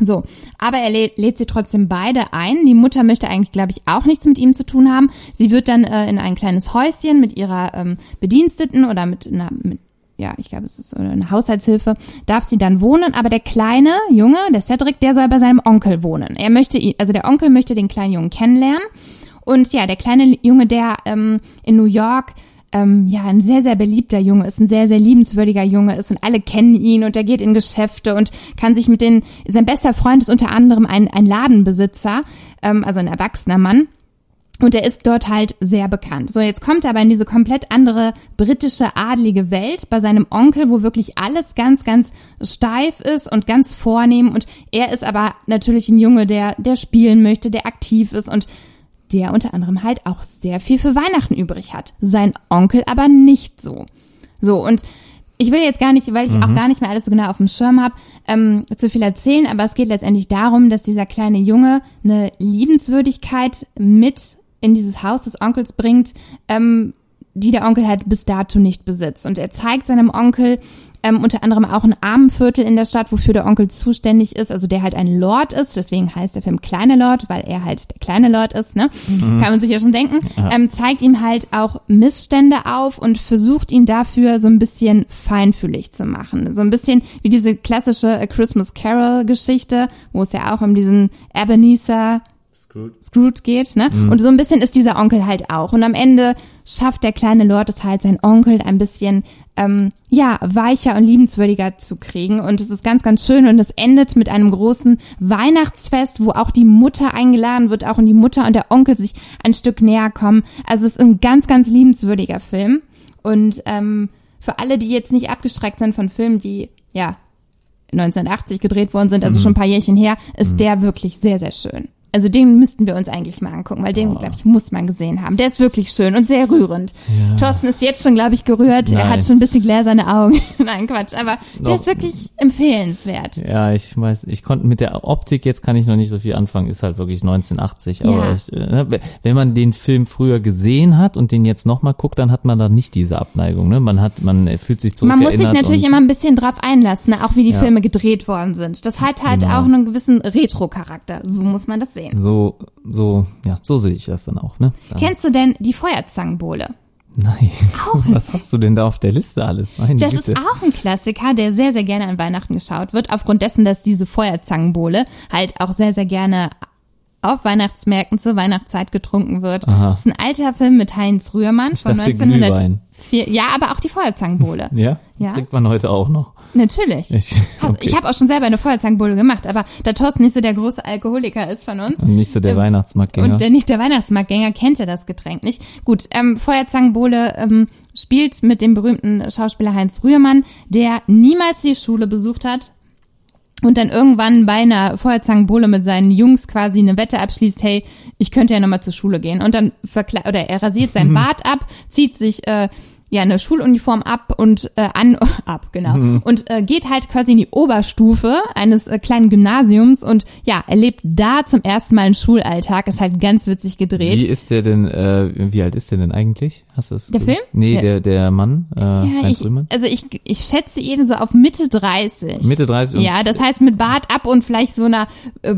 So, aber er lädt, lädt sie trotzdem beide ein. Die Mutter möchte eigentlich, glaube ich, auch nichts mit ihm zu tun haben. Sie wird dann äh, in ein kleines Häuschen mit ihrer ähm, Bediensteten oder mit einer, mit, ja, ich glaube, es ist eine Haushaltshilfe, darf sie dann wohnen. Aber der kleine Junge, der Cedric, der soll bei seinem Onkel wohnen. Er möchte, also der Onkel möchte den kleinen Jungen kennenlernen. Und ja, der kleine Junge, der ähm, in New York ähm, ja ein sehr, sehr beliebter Junge ist, ein sehr, sehr liebenswürdiger Junge ist und alle kennen ihn und er geht in Geschäfte und kann sich mit den, sein bester Freund ist unter anderem ein, ein Ladenbesitzer, ähm, also ein erwachsener Mann. Und er ist dort halt sehr bekannt. So, jetzt kommt er aber in diese komplett andere britische adlige Welt bei seinem Onkel, wo wirklich alles ganz, ganz steif ist und ganz vornehm. Und er ist aber natürlich ein Junge, der, der spielen möchte, der aktiv ist und der unter anderem halt auch sehr viel für Weihnachten übrig hat. Sein Onkel aber nicht so. So, und ich will jetzt gar nicht, weil ich auch gar nicht mehr alles so genau auf dem Schirm habe, ähm, zu viel erzählen, aber es geht letztendlich darum, dass dieser kleine Junge eine Liebenswürdigkeit mit in dieses Haus des Onkels bringt, ähm, die der Onkel halt bis dato nicht besitzt. Und er zeigt seinem Onkel ähm, unter anderem auch ein Armenviertel in der Stadt, wofür der Onkel zuständig ist, also der halt ein Lord ist, deswegen heißt der Film Kleine Lord, weil er halt der kleine Lord ist, ne? Kann man sich ja schon denken. Ähm, zeigt ihm halt auch Missstände auf und versucht ihn dafür so ein bisschen feinfühlig zu machen. So ein bisschen wie diese klassische A Christmas Carol Geschichte, wo es ja auch um diesen Ebenezer Scrooge geht, ne? Und so ein bisschen ist dieser Onkel halt auch. Und am Ende schafft der kleine Lord es halt, seinen Onkel ein bisschen, ähm, ja, weicher und liebenswürdiger zu kriegen. Und es ist ganz, ganz schön. Und es endet mit einem großen Weihnachtsfest, wo auch die Mutter eingeladen wird, auch und die Mutter und der Onkel sich ein Stück näher kommen. Also es ist ein ganz, ganz liebenswürdiger Film. Und ähm, für alle, die jetzt nicht abgeschreckt sind von Filmen, die, ja, 1980 gedreht worden sind, also schon ein paar Jährchen her, ist der wirklich sehr, sehr schön. Also den müssten wir uns eigentlich mal angucken, weil den, glaube ich, muss man gesehen haben. Der ist wirklich schön und sehr rührend. Ja. Thorsten ist jetzt schon, glaube ich, gerührt. Er Nein. hat schon ein bisschen gläserne Augen. Nein, Quatsch. Aber der Doch. ist wirklich empfehlenswert. Ja, ich weiß, ich konnte mit der Optik, jetzt kann ich noch nicht so viel anfangen, ist halt wirklich 1980. Aber Ja. ich, äh, ne, wenn man den Film früher gesehen hat und den jetzt nochmal guckt, dann hat man da nicht diese Abneigung. Ne? Man hat, man fühlt sich Man muss sich natürlich immer ein bisschen drauf einlassen, ne? auch wie die Ja. Filme gedreht worden sind. Das hat halt Genau. auch einen gewissen Retro-Charakter. So muss man das sehen. So, so, ja, so sehe ich das dann auch. Ne? Da, Kennst du denn die Feuerzangenbowle? nein, was hast du denn da auf der Liste alles? Meine Das Güte. ist auch ein Klassiker, der sehr, sehr gerne an Weihnachten geschaut wird, aufgrund dessen, dass diese Feuerzangenbowle halt auch sehr, sehr gerne auf Weihnachtsmärkten zur Weihnachtszeit getrunken wird. Aha. Das ist ein alter Film mit Heinz Rührmann Ich von dachte 1904. Ja, aber auch die Feuerzangenbowle. ja? Ja. trinkt man heute auch noch. Natürlich. Ich, okay. Ich habe auch schon selber eine Feuerzangenbowle gemacht, aber da Thorsten nicht so der große Alkoholiker ist von uns, und nicht so der Ähm, Weihnachtsmarktgänger. und der nicht der Weihnachtsmarktgänger kennt ja das Getränk nicht. Gut, ähm, Feuerzangenbowle ähm, spielt mit dem berühmten Schauspieler Heinz Rührmann, der niemals die Schule besucht hat und dann irgendwann bei einer Feuerzangenbowle mit seinen Jungs quasi eine Wette abschließt, hey, ich könnte ja nochmal zur Schule gehen. Und dann verkle oder er rasiert sein Bart ab, zieht sich äh, ja eine Schuluniform ab und äh, an ab, genau. Und äh, geht halt quasi in die Oberstufe eines äh, kleinen Gymnasiums und ja, erlebt da zum ersten Mal einen Schulalltag, ist halt ganz witzig gedreht. Wie ist der denn, äh, wie alt ist der denn eigentlich? Hast du das? Der Film? Nee, Ja. der, der Mann, äh, ja, Heinz ich, Rühmann. also ich, ich schätze ihn so auf Mitte 30. Mitte 30 und Ja, das heißt mit Bart ab und vielleicht so einer äh,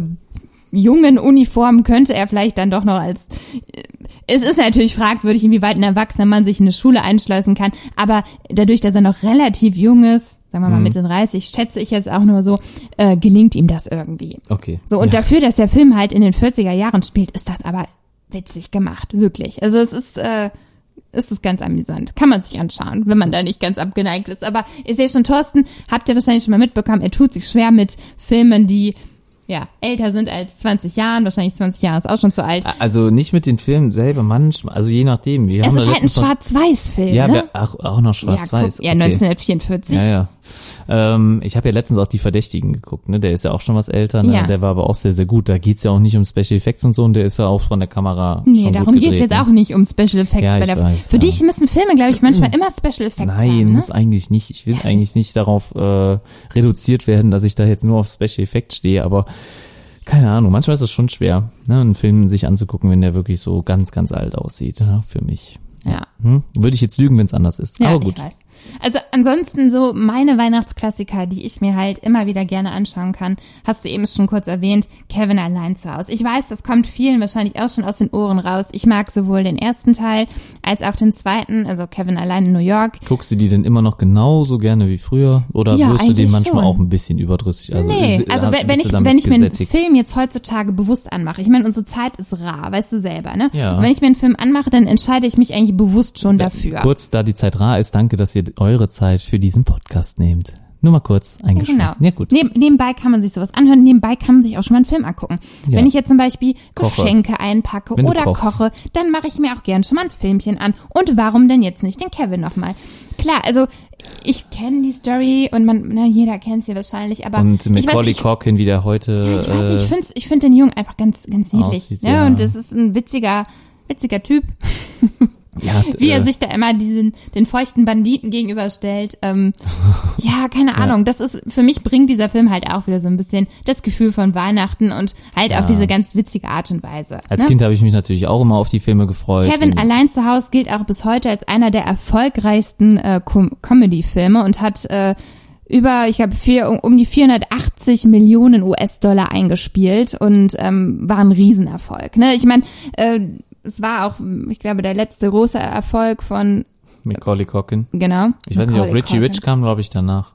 jungen Uniform könnte er vielleicht dann doch noch als äh, es ist natürlich fragwürdig, inwieweit ein erwachsener Mann sich in eine Schule einschleusen kann, aber dadurch, dass er noch relativ jung ist, sagen wir mal Mitte 30, schätze ich jetzt auch nur so, äh, gelingt ihm das irgendwie. Okay. So, und ja. dafür, dass der Film halt in den 40er Jahren spielt, ist das aber witzig gemacht, wirklich. Also es ist, äh, es ist ganz amüsant. Kann man sich anschauen, wenn man da nicht ganz abgeneigt ist. Aber ich sehe schon, Thorsten, habt ihr wahrscheinlich schon mal mitbekommen, er tut sich schwer mit Filmen, die ja älter sind als 20 Jahren. Wahrscheinlich 20 Jahre ist auch schon zu alt. Also nicht mit den Filmen selber, manchmal, also je nachdem. Wir Es haben ist halt ein Schwarz-Weiß-Film, Ja, ne? wir, ach, auch noch schwarz-weiß. Ja, guck, ja, okay. 1944. Ja, ja. Ähm, ich habe ja letztens auch die Verdächtigen geguckt, ne? Der ist ja auch schon was älter, ne? Ja. Der war aber auch sehr, sehr gut. Da geht's ja auch nicht um Special Effects und so, und der ist ja auch von der Kamera Nee, schon darum gut geht's gedreht, jetzt ne? auch nicht um Special Effects. Ja, bei der, weiß, für ja. dich müssen Filme, glaube ich, manchmal immer Special Effects Nein, haben. Ne? muss eigentlich nicht. Ich will eigentlich nicht darauf äh, reduziert werden, dass ich da jetzt nur auf Special Effects stehe, aber keine Ahnung, manchmal ist es schon schwer, ne, einen Film sich anzugucken, wenn der wirklich so ganz, ganz alt aussieht, ne, für mich. Ja. Hm? Würde ich jetzt lügen, wenn es anders ist. Ja, aber gut. ich weiß. Also ansonsten so meine Weihnachtsklassiker, die ich mir halt immer wieder gerne anschauen kann, hast du eben schon kurz erwähnt, Kevin allein zu Hause. Ich weiß, das kommt vielen wahrscheinlich auch schon aus den Ohren raus. Ich mag sowohl den ersten Teil als auch den zweiten, also Kevin allein in New York. Guckst du die denn immer noch genauso gerne wie früher? Oder Ja, wirst du eigentlich manchmal schon. auch ein bisschen überdrüssig? Also nee, ist- also wenn, wenn ich, wenn ich mir einen? Film jetzt heutzutage bewusst anmache, ich meine, unsere Zeit ist rar, weißt du selber, ne? Ja. Und wenn ich mir einen Film anmache, dann entscheide ich mich eigentlich bewusst schon dafür. Kurz, da die Zeit rar ist, danke, dass ihr eure Zeit für diesen Podcast nehmt. Nur mal kurz Ja, eingeschränkt. genau. Ja, gut. Neb, nebenbei kann man sich sowas anhören, nebenbei kann man sich auch schon mal einen Film angucken. Ja. Wenn ich jetzt zum Beispiel Koche. Geschenke einpacke Wenn oder koche, dann mache ich mir auch gern schon mal ein Filmchen an. Und warum denn jetzt nicht den Kevin nochmal? Klar, also ich kenne die Story und man, na, jeder kennt sie wahrscheinlich, aber Und Macaulay ich, Culkin, wie der heute. ja, ich weiß nicht, ich äh, finde ich find den Jungen einfach ganz, ganz niedlich. aussieht, ja, ja. und das ist ein witziger, witziger Typ, ja, wie er äh, sich da immer diesen, den feuchten Banditen gegenüberstellt. Ähm, ja, keine Ahnung. Das ist, für mich bringt dieser Film halt auch wieder so ein bisschen das Gefühl von Weihnachten und halt Ja. auf diese ganz witzige Art und Weise. Als ne? Kind habe ich mich natürlich auch immer auf die Filme gefreut. Kevin allein zu Hause gilt auch bis heute als einer der erfolgreichsten äh, Com Comedy-Filme und hat äh, über, ich glaube, vier, um- um die 480 Millionen US-Dollar eingespielt und ähm, war ein Riesenerfolg. Ne? Ich meine, äh, es war auch, ich glaube, der letzte große Erfolg von, Macaulay Culkin. genau. Ich weiß nicht, ob Macaulay Richie Culkin. Rich kam, glaube ich, danach.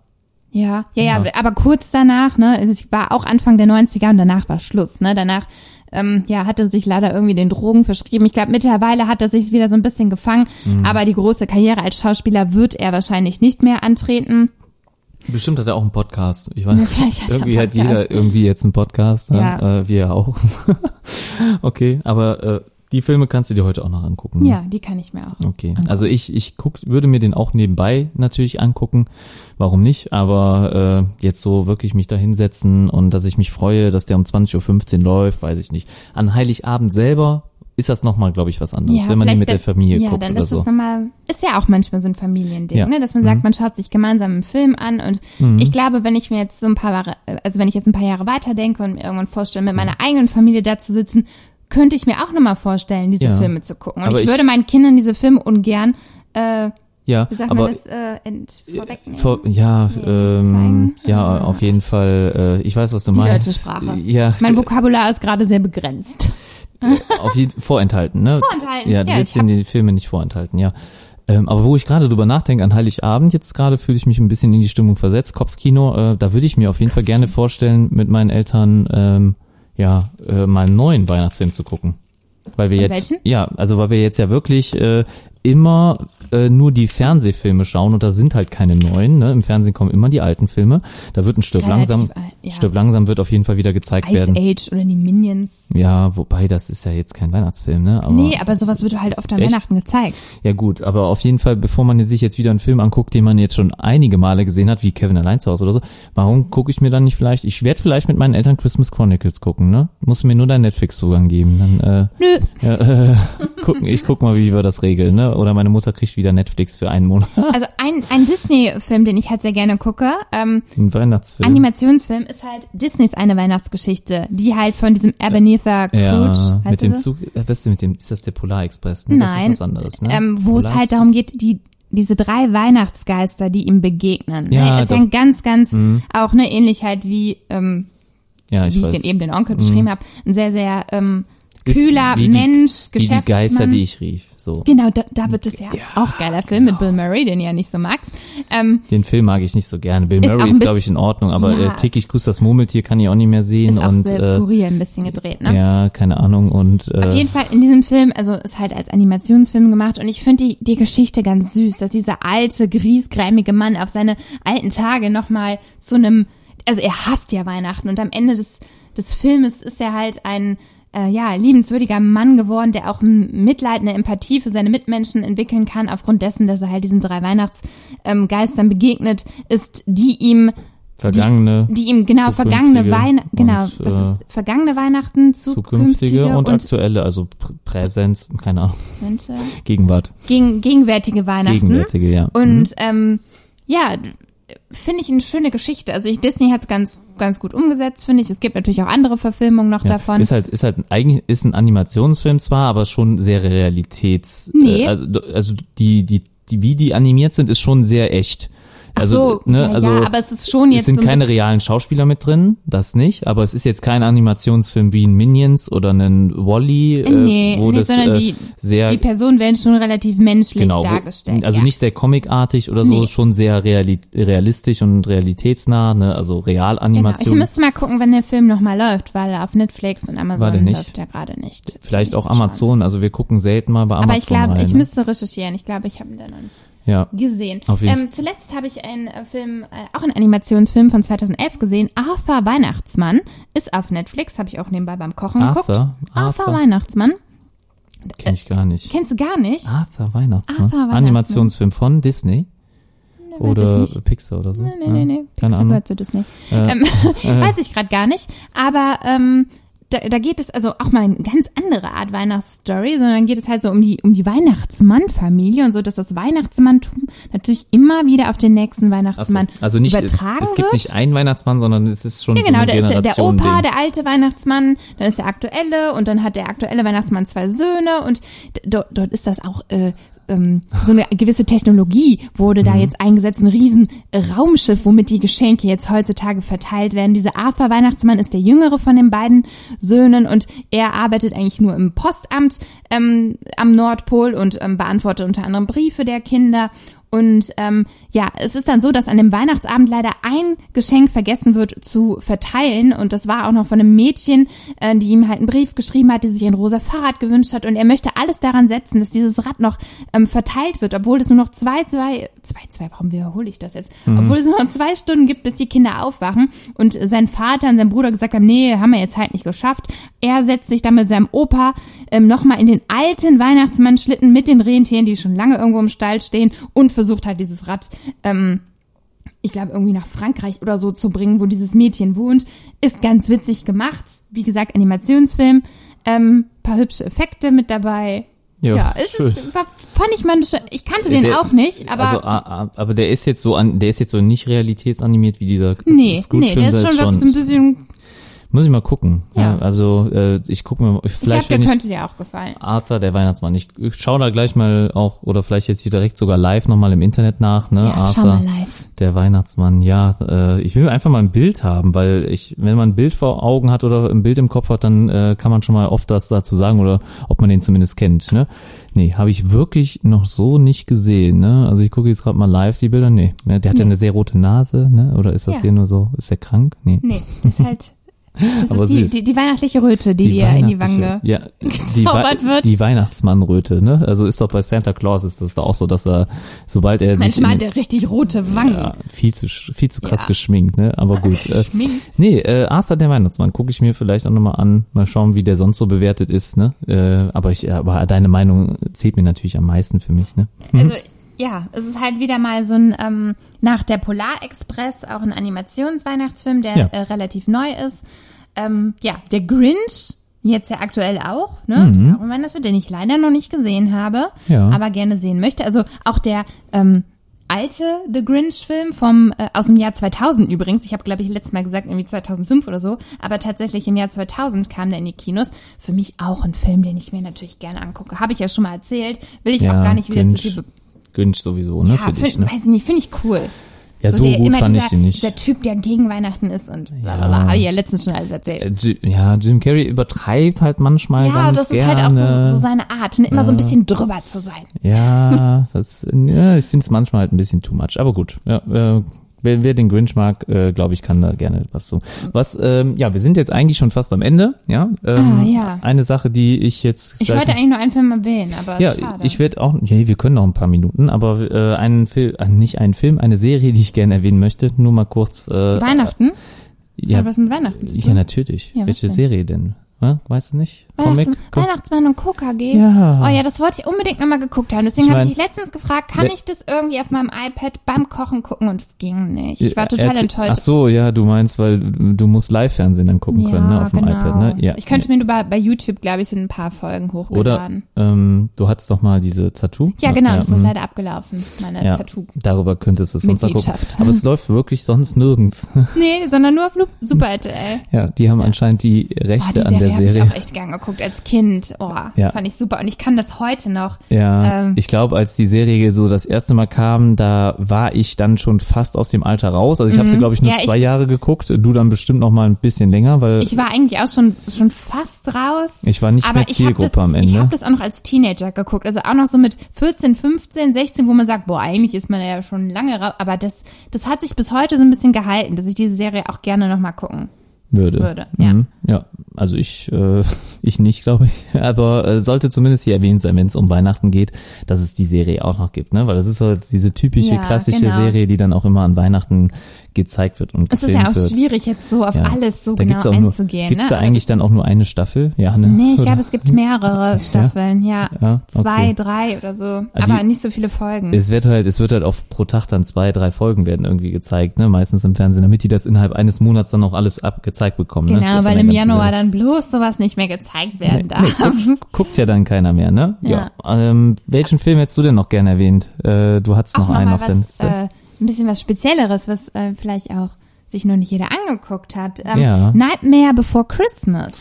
Ja, ja, ja, Ja. aber kurz danach, ne, also ich war auch Anfang der 90er und danach war Schluss, ne, danach, ähm, ja, hatte sich leider irgendwie den Drogen verschrieben. Ich glaube, mittlerweile hat er sich wieder so ein bisschen gefangen, Mhm. aber die große Karriere als Schauspieler wird er wahrscheinlich nicht mehr antreten. Bestimmt hat er auch einen Podcast. Ich weiß Ja, hat er irgendwie hat jeder irgendwie jetzt einen Podcast, Ja. ja. äh, wir auch. okay, aber äh, die Filme kannst du dir heute auch noch angucken. ne? Ja, die kann ich mir auch. Okay, also ich, ich guck, würde mir den auch nebenbei natürlich angucken. Warum nicht? Aber äh, jetzt so wirklich mich da hinsetzen und dass ich mich freue, dass der um 20.15 Uhr läuft, weiß ich nicht. An Heiligabend selber ist das nochmal, glaube ich, was anderes, wenn man den mit der dann- Familie ja, guckt dann oder ist so. das nochmal, ist ja auch manchmal so ein Familiending, Ja. ne, dass man sagt, man schaut sich gemeinsam einen Film an und Mhm. ich glaube, wenn ich mir jetzt so ein paar Jahre, also wenn ich jetzt ein paar Jahre weiterdenke und mir irgendwann vorstelle, mit Mhm. meiner eigenen Familie da zu sitzen, könnte ich mir auch nochmal vorstellen, diese Ja. Filme zu gucken. Und ich, ich- würde meinen Kindern diese Filme ungern, äh, Ja, wie sagt aber man das, äh, ent. Vor, ja, Nee, ähm, ja, auf jeden Fall. Äh, ich weiß, was du Die meinst. deutsche Sprache. Ja, mein Vokabular ist gerade sehr begrenzt. auf jeden vorenthalten, ne? Vorenthalten, Ja, du ja, willst dir die Filme nicht vorenthalten, ja. Ähm, aber wo ich gerade drüber nachdenke, an Heiligabend jetzt gerade fühle ich mich ein bisschen in die Stimmung versetzt. Kopfkino, äh, da würde ich mir auf jeden Fall gerne vorstellen, mit meinen Eltern ähm, ja äh, mal einen neuen Weihnachtsfilm zu gucken. Weil wir jetzt welchen? ja, also weil wir jetzt ja wirklich äh, immer äh, nur die Fernsehfilme schauen und da sind halt keine neuen. Ne? Im Fernsehen kommen immer die alten Filme. Da wird ein Stück Relativ langsam, ja. Stück langsam wird auf jeden Fall wieder gezeigt Ice werden. Age oder die Minions. Ja, wobei das ist ja jetzt kein Weihnachtsfilm, ne? Aber, nee, aber sowas wird halt oft an Echt? Weihnachten gezeigt. Ja gut, aber auf jeden Fall, bevor man sich jetzt wieder einen Film anguckt, den man jetzt schon einige Male gesehen hat, wie Kevin allein zu Hause oder so, warum gucke ich mir dann nicht vielleicht, ich werde vielleicht mit meinen Eltern Christmas Chronicles gucken, ne? Muss mir nur deinen Netflix-Zugang geben. Dann, Nö, äh, ja, äh, gucken, ich guck mal, wie wir das regeln, ne? Oder meine Mutter kriegt wieder Netflix für einen Monat. Also ein, ein Disney-Film, den ich halt sehr gerne gucke, ähm, Ein Weihnachtsfilm. Animationsfilm, ist halt Disneys eine Weihnachtsgeschichte, die halt von diesem Ebenezer Scrooge, ja, mit dem so? Zug, äh, weißt du, mit dem, ist das der Polarexpress, ne? Nein, Das ist was anderes, ne? ähm, wo es halt darum geht, die diese drei Weihnachtsgeister, die ihm begegnen. Ja, ne? Ist ja. Mhm. ein ganz, ganz, auch ne, ähnlich halt wie, ähm, ja, ich wie ich weiß. Mhm. den eben den Onkel beschrieben habe, ein sehr, sehr ähm, kühler Mensch, Wie die Geister, Geschäftsmann. die ich rief, so. Genau, da, da wird es ja, auch geiler Film mit Bill Murray, den ja nicht so magst. Ähm, Den Film mag ich nicht so gerne. Bill Ist Murray ein ist, glaube ich, in Ordnung, aber Ja. äh, Tick, Kuss, das Murmeltier kann ich auch nicht mehr sehen ist auch und sehr äh, skurril ein bisschen gedreht, ne? ja, keine Ahnung und Auf äh, jeden Fall in diesem Film, also ist halt als Animationsfilm gemacht und ich finde die, die Geschichte ganz süß, dass dieser alte, griesgrämige Mann auf seine alten Tage nochmal zu einem, also er hasst ja Weihnachten und am Ende des, des Filmes ist er halt ein, äh, ja, liebenswürdiger Mann geworden, der auch Mitleid, eine Empathie für seine Mitmenschen entwickeln kann, aufgrund dessen, dass er halt diesen drei Weihnachtsgeistern begegnet ist, die ihm vergangene, die ihm genau vergangene Weihnachten, genau, und, was äh, ist vergangene Weihnachten, zukünftige, zukünftige und, und aktuelle, also Pr Präsenz, keine Ahnung, Gegenwart, gegen, gegenwärtige Weihnachten. gegenwärtige, ja. Und ähm, ja, finde ich eine schöne Geschichte. Also ich, Disney hat es ganz, ganz gut umgesetzt, finde ich. Es gibt natürlich auch andere Verfilmungen noch ja. davon. Ist halt, ist halt, eigentlich ist ein Animationsfilm zwar, aber schon sehr realitäts, Nee. äh, also, also die, die, die, wie die animiert sind, ist schon sehr echt. Also, so, ne, ja, also, ja, aber es ist schon jetzt es sind so ein keine realen Schauspieler mit drin, das nicht, aber es ist jetzt kein Animationsfilm wie ein Minions oder ein Wally, äh, Nee, wo nee, das sondern äh, die- sehr Die Personen werden schon relativ menschlich genau, wo- dargestellt. also ja. nicht sehr comicartig oder so, Nee. schon sehr reali realistisch und realitätsnah, ne, also Genau. Ich Realanimation. müsste mal gucken, wenn der Film nochmal läuft, weil auf Netflix und Amazon läuft er gerade nicht. Vielleicht Nicht auch. Amazon, also wir gucken selten mal bei Amazon Aber ich glaube, ich ne? müsste recherchieren. Ich glaube, ich habe ihn da noch nicht. Ja. gesehen. Auf jeden ähm, zuletzt habe ich einen äh, Film, äh, auch einen Animationsfilm von 2011 gesehen. Arthur Weihnachtsmann ist auf Netflix, habe ich auch nebenbei beim Kochen geguckt. Arthur? Arthur Arthur? Weihnachtsmann. Kenn ich gar nicht. Kennst du gar nicht? Arthur Weihnachtsmann. Arthur Weihnachtsmann. Animationsfilm von Disney Weiß ich oder. Pixar oder so. Nee, nee, nee, nee. Keine Pixar Ahnung. gehört zu Disney. Äh, ähm, weiß ich gerade gar nicht. Aber ähm, da, da geht es also auch mal eine ganz andere Art Weihnachtsstory, sondern geht es halt so um die um die Weihnachtsmann-Familie und so, dass das Weihnachtsmanntum natürlich immer wieder auf den nächsten Ach so. Weihnachtsmann Also nicht, es, übertragen es gibt wird. nicht einen Weihnachtsmann, sondern es ist schon Ja, so genau, eine da ist der, Opa, Ding. der alte Weihnachtsmann, dann ist der aktuelle und dann hat der aktuelle Weihnachtsmann zwei Söhne und dort, dort ist das auch äh, ähm, so eine gewisse Technologie wurde Mhm. da jetzt eingesetzt, ein riesen Raumschiff, womit die Geschenke jetzt heutzutage verteilt werden. Dieser Arthur Weihnachtsmann ist der jüngere von den beiden Söhnen und er arbeitet eigentlich nur im Postamt ähm, am Nordpol und ähm, beantwortet unter anderem Briefe der Kinder. Und ähm, ja, es ist dann so, dass an dem Weihnachtsabend leider ein Geschenk vergessen wird zu verteilen. Und das war auch noch von einem Mädchen, äh, die ihm halt einen Brief geschrieben hat, die sich ein rosa Fahrrad gewünscht hat. Und er möchte alles daran setzen, dass dieses Rad noch ähm, verteilt wird, obwohl es nur noch zwei, zwei, zwei, zwei, warum wiederhole ich das jetzt? Obwohl es nur noch zwei Stunden gibt, bis die Kinder aufwachen. Und sein Vater und sein Bruder gesagt haben, nee, haben wir jetzt halt nicht geschafft. Er setzt sich dann mit seinem Opa ähm, nochmal in den alten Weihnachtsmann-Schlitten mit den Rentieren, die schon lange irgendwo im Stall stehen und versucht halt dieses Rad, ähm, ich glaube, irgendwie nach Frankreich oder so zu bringen, wo dieses Mädchen wohnt. Ist ganz witzig gemacht. Wie gesagt, Animationsfilm. Ähm, paar hübsche Effekte mit dabei. Ja, Ja, es schön. ist, war, fand ich mal, ich kannte den Der- auch nicht, aber also, a- a- aber der ist jetzt so an, der ist jetzt so nicht realitätsanimiert wie dieser nee, nee, der ist schon wirklich so ein bisschen, Muss ich mal gucken. Ja. Ja. also äh, ich gucke mir ich glaube, vielleicht der könnte dir auch gefallen. Arthur der Weihnachtsmann. Ich, ich schaue da gleich mal auch oder vielleicht jetzt hier direkt sogar live nochmal im Internet nach, ne? Ja, schau Arthur mal live. der Weihnachtsmann. Ja, äh, ich will einfach mal ein Bild haben, weil ich wenn man ein Bild vor Augen hat oder ein Bild im Kopf hat, dann äh, kann man schon mal oft das dazu sagen oder ob man den zumindest kennt, ne? Nee, habe ich wirklich noch so nicht gesehen, ne? Also ich gucke jetzt gerade mal live die Bilder. Nee, ne? der hat ja Nee. eine sehr rote Nase, ne? Oder ist das Ja. hier nur so? Ist der krank? Nee. Nee, ist halt, das Aber ist die, süß. die, die weihnachtliche Röte, die, dir in die Wange ja, die, gezaubert Wei- wird. die Weihnachtsmannröte, ne? Also ist doch bei Santa Claus ist das da auch so, dass er, sobald er sich Manchmal der richtig rote Wangen. ja, viel zu viel zu krass Ja. geschminkt, ne? Aber gut. Äh, nee, äh, Arthur der Weihnachtsmann gucke ich mir vielleicht auch nochmal an, mal schauen, wie der sonst so bewertet ist, ne? Äh, aber ich, aber deine Meinung zählt mir natürlich am meisten für mich, ne? Also ja, es ist halt wieder mal so ein ähm, nach der Polar Express auch ein Animationsweihnachtsfilm, der Ja. äh, relativ neu ist. Ähm, ja, der Grinch jetzt ja aktuell auch, ne? Auch wenn das wird, den ich leider noch nicht gesehen habe, Mhm. Ja. aber gerne sehen möchte. Also auch der ähm, alte The Grinch-Film vom äh, aus dem Jahr 2000 übrigens. Ich habe glaube ich letztes Mal gesagt irgendwie 2005 oder so, aber tatsächlich im Jahr 2000 kam der in die Kinos. Für mich auch ein Film, den ich mir natürlich gerne angucke. Habe ich ja schon mal erzählt. Will ich auch gar nicht wieder zu Grinch, viel be Grinch sowieso, ne? ja, für dich, find, ne? weiß ich nicht, finde ich cool. Ja, so, der- gut fand dieser, ich den nicht. Dieser Typ, der gegen Weihnachten ist und Ja. habe ich ja letztens schon alles erzählt. Äh, Ja, Jim Carrey übertreibt halt manchmal Ja, ganz das ist gerne. halt auch so, so seine Art, ne? immer so ein bisschen drüber zu sein. Ja, das, ja ich finde es manchmal halt ein bisschen too much. Aber gut, ja, äh, wer, wer den Grinch mag, äh, glaube ich, kann da gerne was zu. Was, ähm, ja, wir sind jetzt eigentlich schon fast am Ende. Ja, ähm, Ah, ja. eine Sache, die ich jetzt Ich wollte eigentlich nur einen Film erwähnen, aber ja, schade. ich werde auch, ja, wir können noch ein paar Minuten, aber äh, einen Film, äh, nicht einen Film, eine Serie, die ich gerne erwähnen möchte, nur mal kurz. Äh, Weihnachten? Ja, Hat was mit Weihnachten zu ja, tun? natürlich. Ja, Welche? Serie denn? Weißt du nicht? Weihnachtsmann, Com- Weihnachtsmann und KKG. Ja. Oh ja, das wollte ich unbedingt nochmal geguckt haben. Deswegen Ich habe ich dich letztens gefragt, kann ich das irgendwie auf meinem iPad beim Kochen gucken und es ging nicht. Ich war total enttäuscht. Ach so, ja, du meinst, weil du musst Live-Fernsehen dann gucken können, ne, auf dem iPad, ne? Ja. Ich könnte mir nur bei, bei YouTube, glaube ich, sind ein paar Folgen Oder hochgeladen. ähm, du hattest doch mal diese Tattoo. ja, genau, das ist mm, leider abgelaufen, meine ja, Tattoo. Darüber könntest du es sonst gucken. Aber es läuft wirklich sonst nirgends. Nee, sondern nur auf Super RTL. ja, die haben anscheinend die Boah, Rechte die an der Serie habe ich auch echt gern geguckt als Kind. Oh, Ja. fand ich super. Und ich kann das heute noch. Ja, Ähm. ich glaube, als die Serie so das erste Mal kam, da war ich dann schon fast aus dem Alter raus. Also ich habe sie, glaube ich, nur Mhm. Ja, ich- zwei Jahre geguckt. Du dann bestimmt noch mal ein bisschen länger, weil Ich war eigentlich auch schon, schon fast raus. ich war nicht mehr ich Zielgruppe das, am ich Ende. habe das auch noch als Teenager geguckt. Also auch noch so mit 14, 15, 16, wo man sagt, boah, eigentlich ist man ja schon lange raus. Aber das, das hat sich bis heute so ein bisschen gehalten, dass ich diese Serie auch gerne noch mal gucken würde. Würde. ja. Mhm. ja, also ich, äh, ich nicht, glaube ich. Aber äh, sollte zumindest hier erwähnt sein, wenn es um Weihnachten geht, dass es die Serie auch noch gibt, ne? Weil das ist halt diese typische Ja, klassische genau. Serie, die dann auch immer an Weihnachten gezeigt wird und Es ist ja auch wird. schwierig, jetzt so auf Ja. alles so da genau gibt's auch einzugehen. Gibt's ne? da eigentlich dann auch nur eine Staffel? Ja, ne? Nee, ich Oder? glaube, es gibt mehrere Staffeln, ja. Ja, Zwei, okay. drei oder so. Ah, Aber die- nicht so viele Folgen. Es wird halt, es wird halt auf pro Tag dann zwei, drei Folgen werden irgendwie gezeigt, ne? Meistens im Fernsehen, damit die das innerhalb eines Monats dann auch alles abgezeigt bekommen. ne? Genau, Von weil im Januar dann bloß sowas nicht mehr gezeigt werden Nee, darf. nee, guckt, guckt ja dann keiner mehr, ne? Ja. Ähm, welchen Film hättest du denn noch gerne erwähnt? Äh, du hattest auch noch noch einen auf Liste. äh, ein bisschen was Spezielleres, was äh, vielleicht auch sich noch nicht jeder angeguckt hat. Ähm, Ja. Nightmare Before Christmas.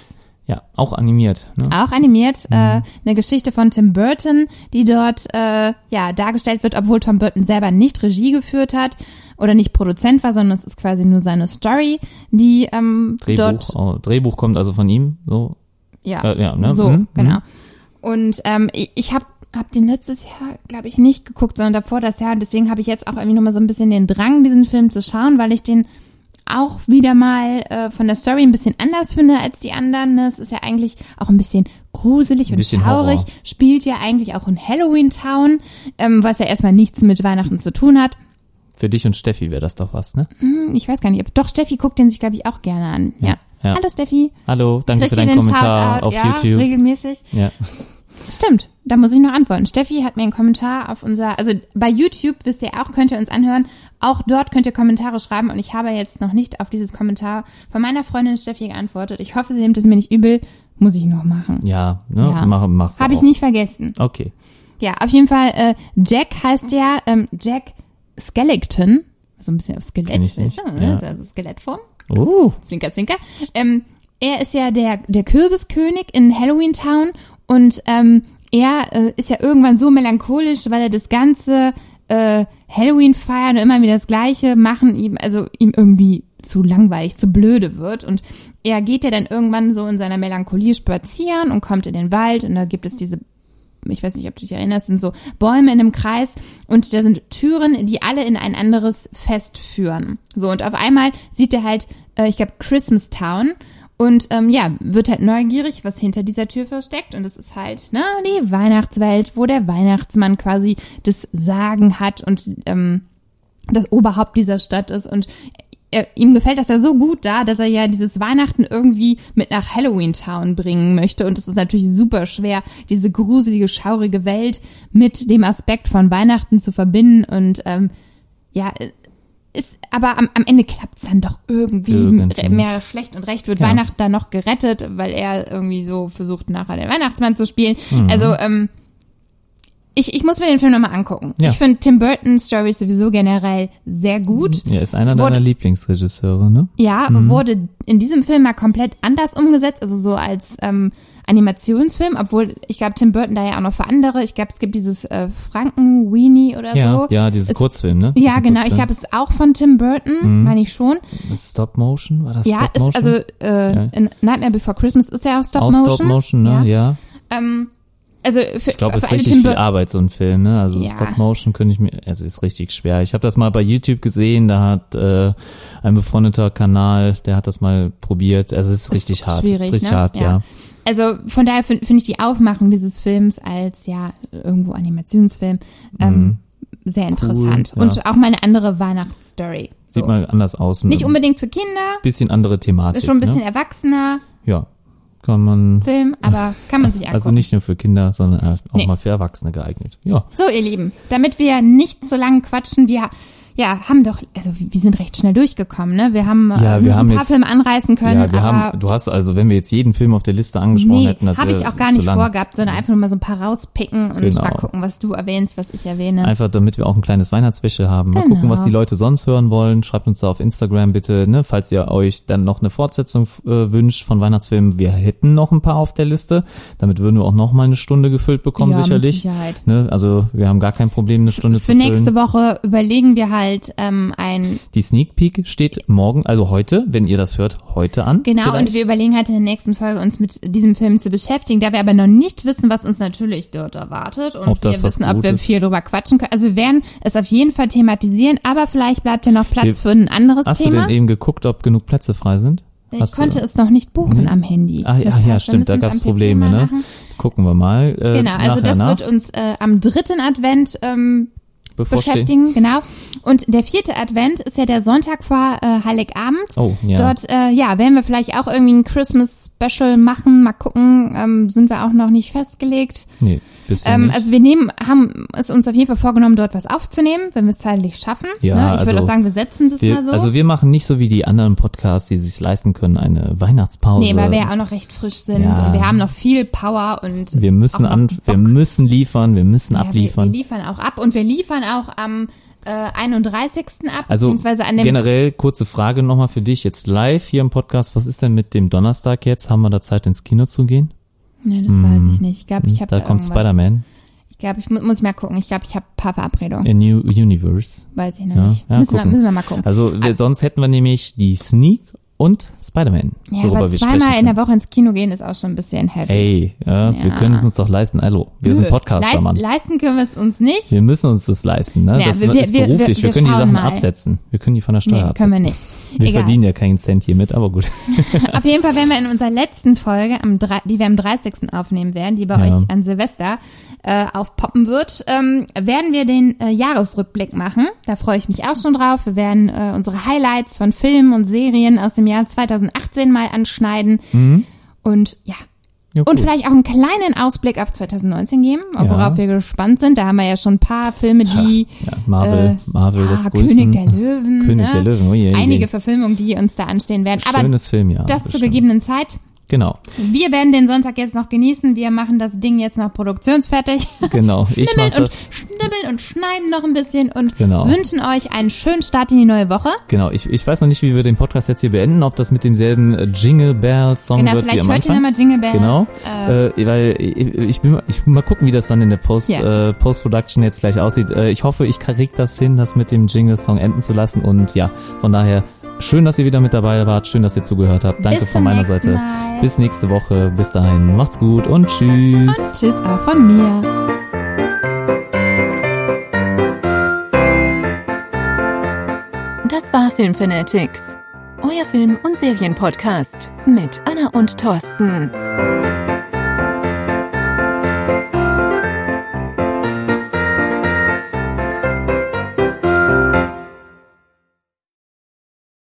ja, auch animiert. Ne? Auch animiert, Mhm. äh, eine Geschichte von Tim Burton, die dort äh, ja dargestellt wird, obwohl Tom Burton selber nicht Regie geführt hat oder nicht Produzent war, sondern es ist quasi nur seine Story, die ähm, Drehbuch, dort oh, Drehbuch kommt also von ihm, so. ja, Äh, ja, ne? so Mhm, genau. mhm. Und ähm, ich, ich habe hab den letztes Jahr, glaube ich, nicht geguckt, sondern davor das Jahr. Und deswegen habe ich jetzt auch irgendwie nochmal so ein bisschen den Drang, diesen Film zu schauen, weil ich den auch wieder mal äh, von der Story ein bisschen anders finde als die anderen. Es ist ja eigentlich auch ein bisschen gruselig Ein und bisschen schaurig. Horror. Spielt ja eigentlich auch in Halloween Town, ähm, was ja erstmal nichts mit Weihnachten zu tun hat. Für dich und Steffi wäre das doch was, ne? Hm, Ich weiß gar nicht, ob doch Steffi guckt den sich, glaube ich, auch gerne an. Ja. Ja. Hallo Steffi. Hallo, danke Kriegt für deinen Kommentar Shoutout? auf ja, YouTube. regelmäßig. Ja. Stimmt, da muss ich noch antworten. Steffi hat mir einen Kommentar auf unser, also bei YouTube wisst ihr auch, könnt ihr uns anhören. Auch dort könnt ihr Kommentare schreiben und ich habe jetzt noch nicht auf dieses Kommentar von meiner Freundin Steffi geantwortet. Ich hoffe, sie nimmt es mir nicht übel. Muss ich noch machen. Ja, ne? Ja. Mach, mach's Habe ich nicht vergessen. Okay. Ja, auf jeden Fall, äh, Jack heißt ja ähm, Jack Skellington. So ein bisschen auf Skelett, ich nicht, weißt du, ja. Also Skelettform. Oh. Zwinker, zwinker. Ähm, er ist ja der, der Kürbiskönig in Halloween Town und ähm, er äh, ist ja irgendwann so melancholisch, weil er das ganze äh, Halloween feiern und immer wieder das Gleiche machen, ihm, also ihm irgendwie zu langweilig, zu blöde wird. Und er geht ja dann irgendwann so in seiner Melancholie spazieren und kommt in den Wald und da gibt es diese ich weiß nicht, ob du dich erinnerst, sind so Bäume in einem Kreis und da sind Türen, die alle in ein anderes Fest führen. So, und auf einmal sieht er halt, äh, ich glaube, Christmas Town und ähm, ja, wird halt neugierig, was hinter dieser Tür versteckt. Und es ist halt, ne, die Weihnachtswelt, wo der Weihnachtsmann quasi das Sagen hat und ähm, das Oberhaupt dieser Stadt ist. Und er, ihm gefällt das ja so gut da, dass er ja dieses Weihnachten irgendwie mit nach Halloween Town bringen möchte. Und es ist natürlich super schwer, diese gruselige, schaurige Welt mit dem Aspekt von Weihnachten zu verbinden. Und ähm, ja, ist, aber am, am Ende klappt's dann doch irgendwie, Irgendwie. mehr schlecht und recht wird Ja. Weihnachten dann noch gerettet, weil er irgendwie so versucht, nachher den Weihnachtsmann zu spielen. Mhm. Also, ähm, ich, ich muss mir den Film nochmal angucken. Ja. Ich finde Tim Burton Stories sowieso generell sehr gut. Er ist einer Wurde- deiner Lieblingsregisseure, ne? Ja, wurde in diesem Film mal komplett anders umgesetzt, also so als ähm, Animationsfilm, obwohl ich glaube, Tim Burton da ja auch noch für andere, ich glaube, es gibt dieses äh, Franken-Weenie oder Ja, so. ja, dieses Es- Kurzfilm, ne? Ja, genau, ich Kurzfilm. glaube, es ist auch von Tim Burton, meine ich schon. Stop Motion, war das Ja, Stop ist, Motion? also äh, Ja. in Nightmare Before Christmas ist ja auch Stop Auch Motion. Stop Motion, ne? Ja. Ähm, also für, Ich glaube, es ist richtig Tim viel Arbeit, so ein Film, ne? Also Ja. Stop Motion könnte ich mir, also ist richtig schwer. Ich habe das mal bei YouTube gesehen, da hat äh, ein befreundeter Kanal, der hat das mal probiert. Also es ist richtig hart. schwierig, ist richtig ne? hart, Ja. ja. Also von daher finde find ich die Aufmachung dieses Films als ja irgendwo Animationsfilm ähm, sehr interessant. Mhm. ja. Und auch mal eine andere Weihnachtsstory. Sieht So. mal anders aus. Nicht unbedingt für Kinder, Bisschen andere Thematik. ist schon ein bisschen Ne? erwachsener Ja, kann man. Film, aber kann man sich angucken. Also nicht nur für Kinder, sondern auch Nee. mal für Erwachsene geeignet. Ja. So, ihr Lieben, damit wir nicht so lange quatschen, wir ja, haben doch, also wir sind recht schnell durchgekommen, ne? Wir haben, Ja, äh, wir haben ein paar jetzt- Filme anreißen können, ja, wir haben, du hast also, wenn wir jetzt jeden Film auf der Liste angesprochen nee, hätten, das habe ich auch gar nicht lang. vorgehabt, sondern einfach nur mal so ein paar rauspicken und Genau. mal gucken, was du erwähnst, was ich erwähne. Einfach damit wir auch ein kleines Weihnachtswäsche haben. Mal Genau. gucken, was die Leute sonst hören wollen. Schreibt uns da auf Instagram bitte, ne, falls ihr euch dann noch eine Fortsetzung äh, wünscht von Weihnachtsfilmen. Wir hätten noch ein paar auf der Liste. Damit würden wir auch noch mal eine Stunde gefüllt bekommen, ja, Mit sicherlich. Sicherheit. Ne, also wir haben gar kein Problem, eine Stunde Für zu füllen. nächste Woche überlegen wir halt ähm, ein Die Sneak Peek steht morgen, also heute, wenn ihr das hört, heute an. Genau, vielleicht. und wir überlegen halt in der nächsten Folge uns mit diesem Film zu beschäftigen, da wir aber noch nicht wissen, was uns natürlich dort erwartet und Ob wir wissen, ob wir viel drüber quatschen können. Also wir werden es auf jeden Fall thematisieren, aber vielleicht bleibt ja noch Platz Wir- für ein anderes Hast Thema. du denn eben geguckt, ob genug Plätze frei sind? Ich Hast du- konnte es noch nicht buchen am Handy. Ah, ja, Das ja heißt, stimmt, da müssen es Probleme, ne? Gucken wir mal. Äh, Genau, also nachher das nach, wird uns äh, am dritten Advent ähm, bevorstehen. beschäftigen, genau. Und der vierte Advent ist ja der Sonntag vor äh, Heiligabend. Oh, ja. Dort, äh, ja, werden wir vielleicht auch irgendwie ein Christmas-Special machen. Mal gucken, ähm, sind wir auch noch nicht festgelegt. nee, bisher Ähm, nicht. also wir nehmen, haben es uns auf jeden Fall vorgenommen, dort was aufzunehmen, wenn wir es zeitlich schaffen. Ja, ne? Ich würde also auch sagen, wir setzen wir, mal so. Also wir machen nicht so wie die anderen Podcasts, die sich leisten können, eine Weihnachtspause. nee, weil wir ja auch noch recht frisch sind Ja. und wir haben noch viel Power und wir müssen an, wir müssen liefern, wir müssen Ja, wir, wir abliefern. liefern auch ab und wir liefern auch am äh, 31. ab, Also beziehungsweise an dem generell kurze Frage nochmal für dich jetzt live hier im Podcast. Was ist denn mit dem Donnerstag jetzt? Haben wir da Zeit ins Kino zu gehen? Nee, das weiß ich nicht. Ich glaube, ich habe Hm. da kommt Spider-Man Ich glaube, ich mu muss ich mal gucken. Ich glaube, ich habe ein paar Verabredungen. in New Universe. Weiß ich noch Ja, nicht. ja, müssen, wir, müssen wir mal gucken. Also wir, sonst hätten wir nämlich die Sneak und Spider-Man, ja, worüber aber wir zweimal sprechen in der. Woche ins Kino gehen ist auch schon ein bisschen heavy. Ey, ja, wir Ja. können es uns doch leisten. Hallo, wir sind Nö, Podcaster, leisten, Mann. leisten können wir es uns nicht. Wir müssen uns das leisten, ne? Ja, das wir- ist wir- wir- beruflich. Wir, wir können die Sachen mal. absetzen. Wir können die von der Steuer Nee, absetzen. können wir nicht. Wir Egal. verdienen ja keinen Cent hier mit, aber gut. Auf jeden Fall werden wir in unserer letzten Folge, am die wir am 30. aufnehmen werden, die bei euch an Silvester äh, aufpoppen wird, ähm, werden wir den äh, Jahresrückblick machen. Da freue ich mich auch schon drauf. Wir werden äh, unsere Highlights von Filmen und Serien aus dem Jahr 2018 mal anschneiden. Und ja, Ja, und vielleicht auch einen kleinen Ausblick auf 2019 geben, Ja. worauf wir gespannt sind. Da haben wir ja schon ein paar Filme, die ja, Marvel, äh, Marvel, das ah. König der Löwen, König ne? der Löwen, oh je, einige je. Verfilmungen, die uns da anstehen werden. Aber Schönes Film, ja. das zur bestimmt. gegebenen Zeit. Genau, Wir werden den Sonntag jetzt noch genießen. Wir machen das Ding jetzt noch produktionsfertig. genau. Ich mach Schnibbeln und das. schnibbeln und schneiden noch ein bisschen und Genau. wünschen euch einen schönen Start in die neue Woche. Genau, ich, ich weiß noch nicht, wie wir den Podcast jetzt hier beenden, ob das mit demselben äh, Jingle Bell Song Genau, wird wie vielleicht am hört ihr Anfang. nochmal Jingle Bells. Genau, Äh, äh, weil ich, ich, bin, mal- ich mal gucken, wie das dann in der Post, Yes. äh, Post-Production jetzt gleich aussieht. Äh, ich hoffe, ich krieg das hin, das mit dem Jingle-Song enden zu lassen und ja, von daher schön, dass ihr wieder mit dabei wart, schön, dass ihr zugehört habt. Danke von meiner Seite. Mal. Bis nächste Woche. Bis dahin. Macht's gut und tschüss. und tschüss auch von mir. Das war Filmfanatics, euer Film- und Serienpodcast mit Anna und Thorsten.